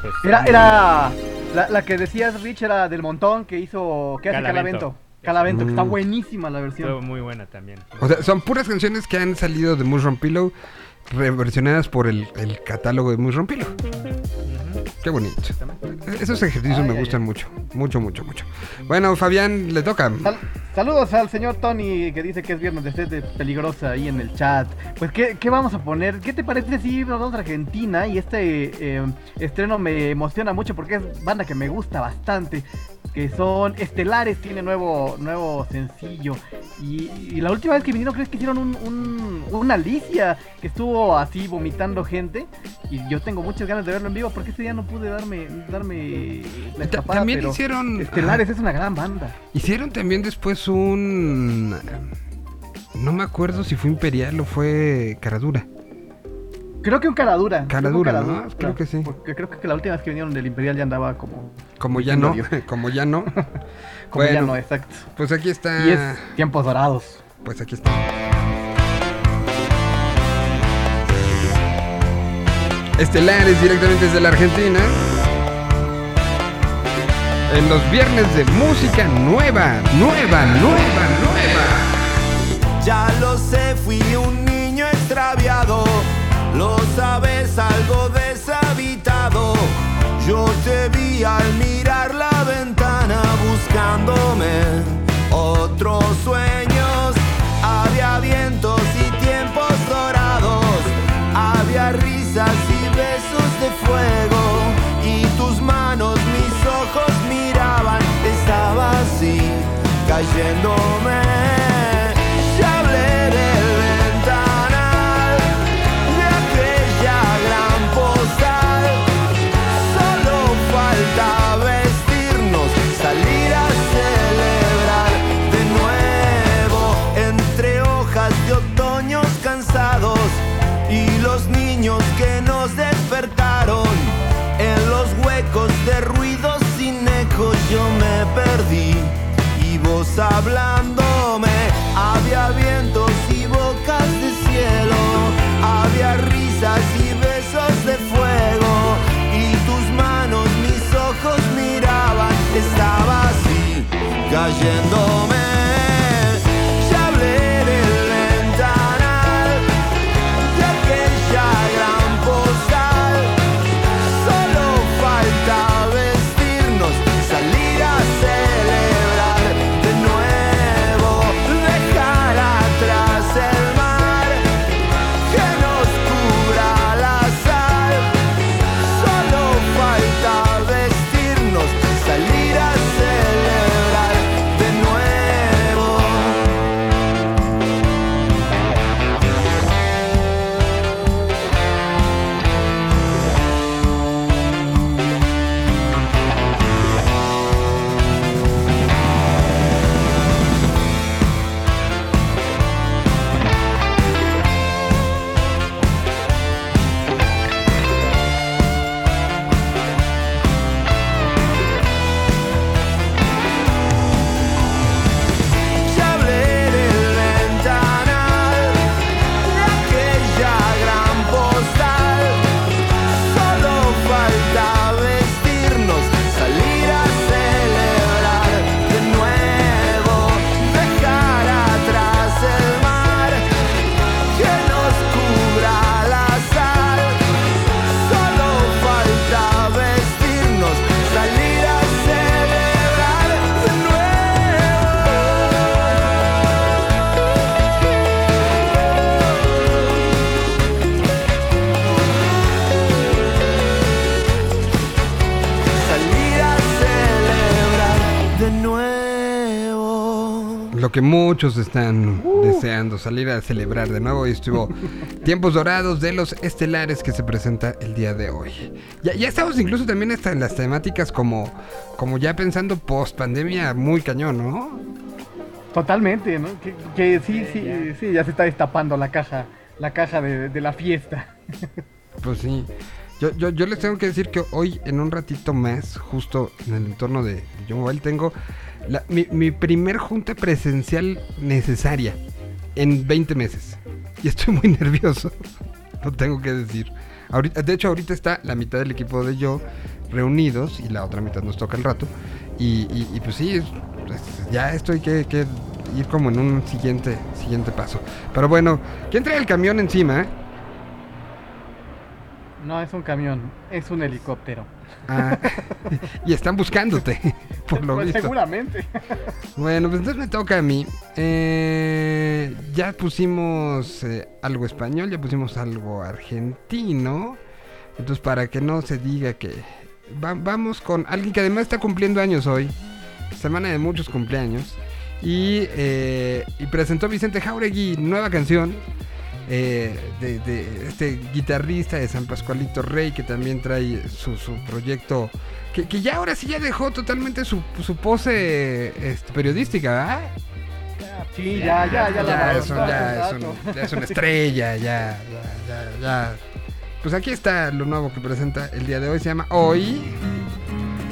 pues, Era, era la, la que decías, Rich, era del montón que hizo, que hace Calavento. Calavento. Calavento, que está Mm. buenísima la Estuvo versión. muy buena también. O sea, son puras canciones que han salido de Mushroom Pillow, reversionadas por el, el catálogo de Mushroom Pillow. Qué bonito. Esos ejercicios Ay, me ay, gustan mucho, mucho, mucho, mucho. Bueno, Fabián, le toca. Sal- saludos al señor Tony que dice que es viernes de sed peligrosa ahí en el chat. Pues, ¿qué, qué vamos a poner? ¿Qué te parece si nos vamos a Argentina? Y este eh, estreno me emociona mucho porque es banda que me gusta bastante. Que son Estelares, tiene nuevo, nuevo sencillo. Y, y la última vez que vinieron, creo que hicieron un, un- una Alicia que estuvo así vomitando gente. Y yo tengo muchas ganas de verlo en vivo porque este día no pude darme, darme la escapada. también pero hicieron- Estelares es una gran banda. Hicieron también después un... No me acuerdo si fue Imperial o fue Caradura. Creo que un Caradura. Caradura, creo que un ¿no? Creo que sí. Porque creo que la última vez que vinieron del Imperial ya andaba como. Como ya no, como ya no. Como ya no, exacto. Pues aquí está. Y es tiempos dorados. Pues aquí está. Estelares directamente desde la Argentina. En los viernes de música nueva, nueva, nueva, nueva. Ya lo sé, fui un niño extraviado. Lo sabes, algo deshabitado. Yo te vi al mirar la ventana buscándome otros sueños. Había vientos y tiempos dorados. Había risas y besos de fuego. Y tus manos, mis ojos miraban. Estaba así, cayéndome. Hablándome. Había vientos y bocas de cielo, había risas y besos de fuego y tus manos, mis ojos miraban. Estaba así, cayéndome. Lo que muchos están deseando, salir a celebrar de nuevo. Y estuvo Tiempos Dorados de los Estelares que se presenta el día de hoy. Ya, ya estamos incluso también hasta en las temáticas como, como ya pensando post pandemia muy cañón, ¿no? Totalmente, ¿no? Que, que sí, sí, sí, ya se está destapando la caja, la caja de, de la fiesta. Pues sí. Yo, yo, yo les tengo que decir que hoy, en un ratito más, justo en el entorno de, de Yo Mobile, tengo mi, mi primer junta presencial necesaria en 20 meses. Y estoy muy nervioso. Lo tengo que decir. De hecho, ahorita está la mitad del equipo de yo reunidos y la otra mitad nos toca el rato. Y, pues sí, es- pues, ya esto hay que, que ir como en un siguiente, siguiente paso. Pero bueno, ¿quién trae el camión encima? No es un camión, es un helicóptero. Ah, y están buscándote, por lo Pues visto. seguramente. Bueno, pues entonces me toca a mí. Eh, ya pusimos eh, algo español, ya pusimos algo argentino. Entonces, para que no se diga que... va- vamos con alguien que además está cumpliendo años hoy. semana de muchos cumpleaños. Y, eh, y presentó Vicente Jauregui nueva canción eh, de, de este guitarrista de San Pascualito Rey que también trae su, su proyecto. Que, que ya ahora sí ya dejó totalmente su, su pose este, periodística, ¿verdad? Sí, ya, ya, ya, ya, es, un- ya es rato. un- ya es una estrella, ya, ya, ya, ya. Pues aquí está lo nuevo que presenta el día de hoy, se llama Hoy.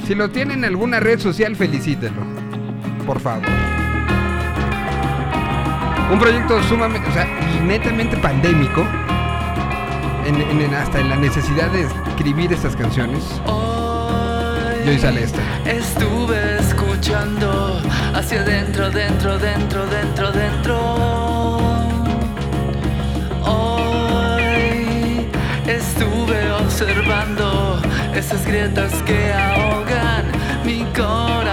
Si lo tiene en alguna red social, felicítelo, por favor. Un proyecto sumamente, o sea, netamente pandémico, en, en- hasta en la necesidad de escribir estas canciones. Y hoy sale esta. Estuve escuchando hacia adentro, dentro, dentro, dentro, dentro. Hoy estuve observando esas grietas que ahogan mi corazón.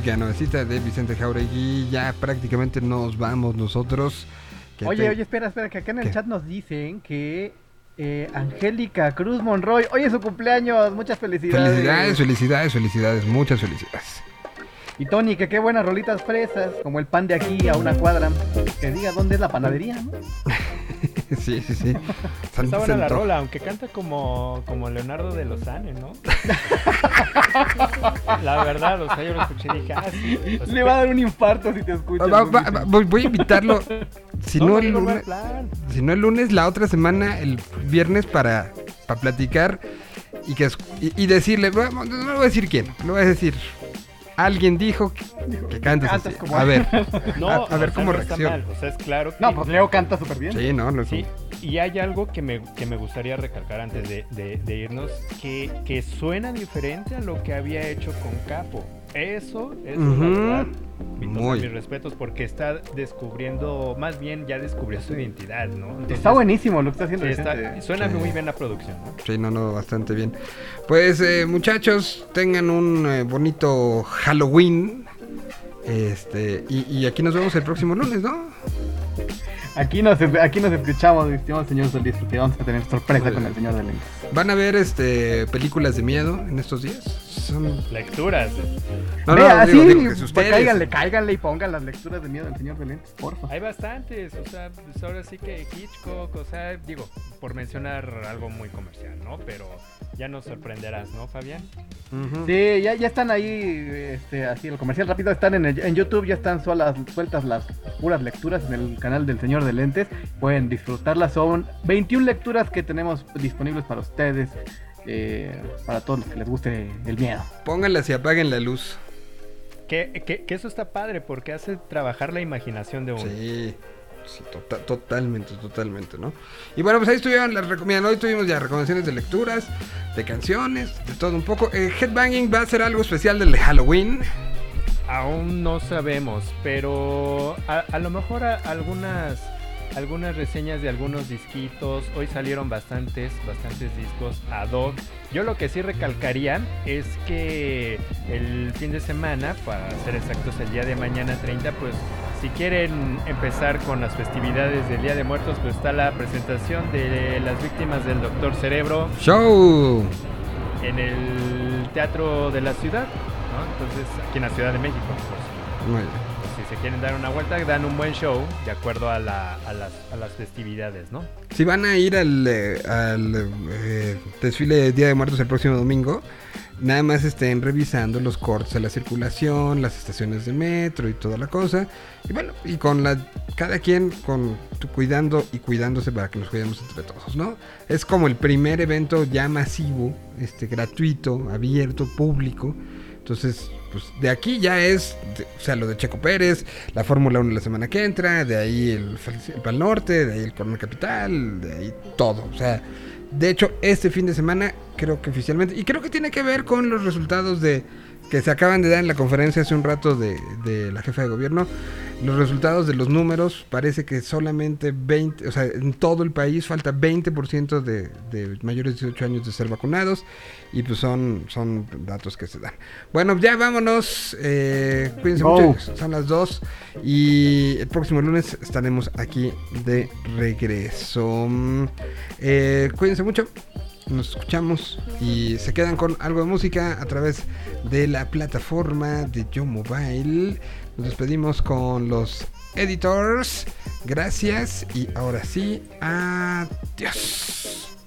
Música nuevecita de Vicente Jauregui. Ya prácticamente nos vamos nosotros. que Oye, te- oye, espera, espera, que acá en el ¿Qué? chat nos dicen que eh, Angélica Cruz Monroy, hoy es su cumpleaños, muchas felicidades. Felicidades, felicidades, felicidades, muchas felicidades. Y Tony, que qué buenas rolitas fresas, como el pan de aquí a una cuadra. Que diga dónde es la panadería, ¿no? sí, sí, sí. Está buena la rola, aunque canta como, como Leonardo de Lozane, ¿no? la verdad, o sea, yo lo escuché y dije, ah, sí. o sea, Le va a dar un infarto si te escucha. Va- va- va- voy, voy a invitarlo. Si no, No, no el lunes, si no el lunes, la otra semana, el viernes, para, para platicar y, que, y, y decirle, no le voy a decir quién, le voy a decir, alguien dijo que, que cantas Cantas así. como A ver, No, a, ver cómo no reacciona. mal, O sea, es claro que... No, pues Leo canta súper bien. Sí, no, no Sí, y hay algo que me, que me gustaría recalcar antes de, de- de irnos, que, que suena diferente a lo que había hecho con Capo. Eso, eso o sea, Muy. mis respetos, porque está descubriendo, más bien ya descubrió su identidad, ¿no? Entonces, Está buenísimo lo que está haciendo. sí, está- suena Sí. muy bien la producción, ¿no? Sí, no, no, bastante bien. Pues eh, muchachos, tengan un eh, bonito Halloween. Este, y, y aquí nos vemos el próximo lunes, ¿no? Aquí nos, aquí nos escuchamos, estimado señor Solís, porque vamos a tener sorpresa Muy con bien. el señor de. ¿Van a ver este películas de miedo en estos días? Son- Lecturas. No, Vea, no, digo, sí, digo que si pues, ustedes- cáiganle, cáiganle y pongan las lecturas de miedo del señor de lentes, porfa. Hay bastantes, o sea, pues ahora sí que Hitchcock, o sea, digo, por mencionar algo muy comercial, ¿no? Pero ya nos sorprenderás, ¿no, Fabián? Sí, ya, ya están ahí, este, así el comercial rápido, están en, el- en YouTube, ya están solas, sueltas las puras lecturas en el canal del señor de lentes, pueden disfrutarlas, son 21 lecturas que tenemos disponibles para ustedes, eh, para todos los que les guste el miedo. Pónganlas y apaguen la luz. Que, que, que eso está padre porque hace trabajar la imaginación de uno. Sí, sí, tota- totalmente, totalmente, ¿no? Y bueno, pues ahí estuvieron las recomendaciones. Hoy tuvimos ya recomendaciones de lecturas, de canciones, de todo un poco. Eh, Headbanging va a ser algo especial del de Halloween. Aún no sabemos, pero a, a lo mejor a- algunas algunas reseñas de algunos disquitos. Hoy salieron bastantes, bastantes discos ad hoc. Yo lo que sí recalcaría es que el fin de semana, para ser exactos el día de mañana 30, pues si quieren empezar con las festividades del Día de Muertos, pues está la presentación de las víctimas del Doctor Cerebro Show. en el Teatro de la Ciudad, ¿no? Entonces, aquí en la Ciudad de México, por Muy bien. Quieren dar una vuelta, dan un buen show de acuerdo a, la- a las, a las festividades, ¿no? Si van a ir al, eh, al, eh, desfile de Día de Muertos el próximo domingo, nada más estén revisando los cortes de la circulación, las estaciones de metro y toda la cosa. Y bueno, y con la cada quien con cuidando y cuidándose para que nos cuidemos entre todos, ¿no? Es como el primer evento ya masivo, este gratuito, abierto, público. Entonces, pues de aquí ya es, o sea, lo de Checo Pérez, la Fórmula 1 la semana que entra, de ahí el, el Pal Norte, de ahí el Corona Capital, de ahí todo. O sea, de hecho, este fin de semana creo que oficialmente, y creo que tiene que ver con los resultados de que se acaban de dar en la conferencia hace un rato de, de la jefa de gobierno, los resultados de los números, parece que solamente 20, o sea, en todo el país falta 20% de, de mayores de 18 años de ser vacunados, y pues son, son datos que se dan. Bueno, ya vámonos, eh, cuídense mucho, son las 2, y el próximo lunes estaremos aquí de regreso. Eh, cuídense mucho nos escuchamos y se quedan con algo de música a través de la plataforma de Yo Mobile. Nos despedimos con los editors. Gracias y ahora sí, adiós.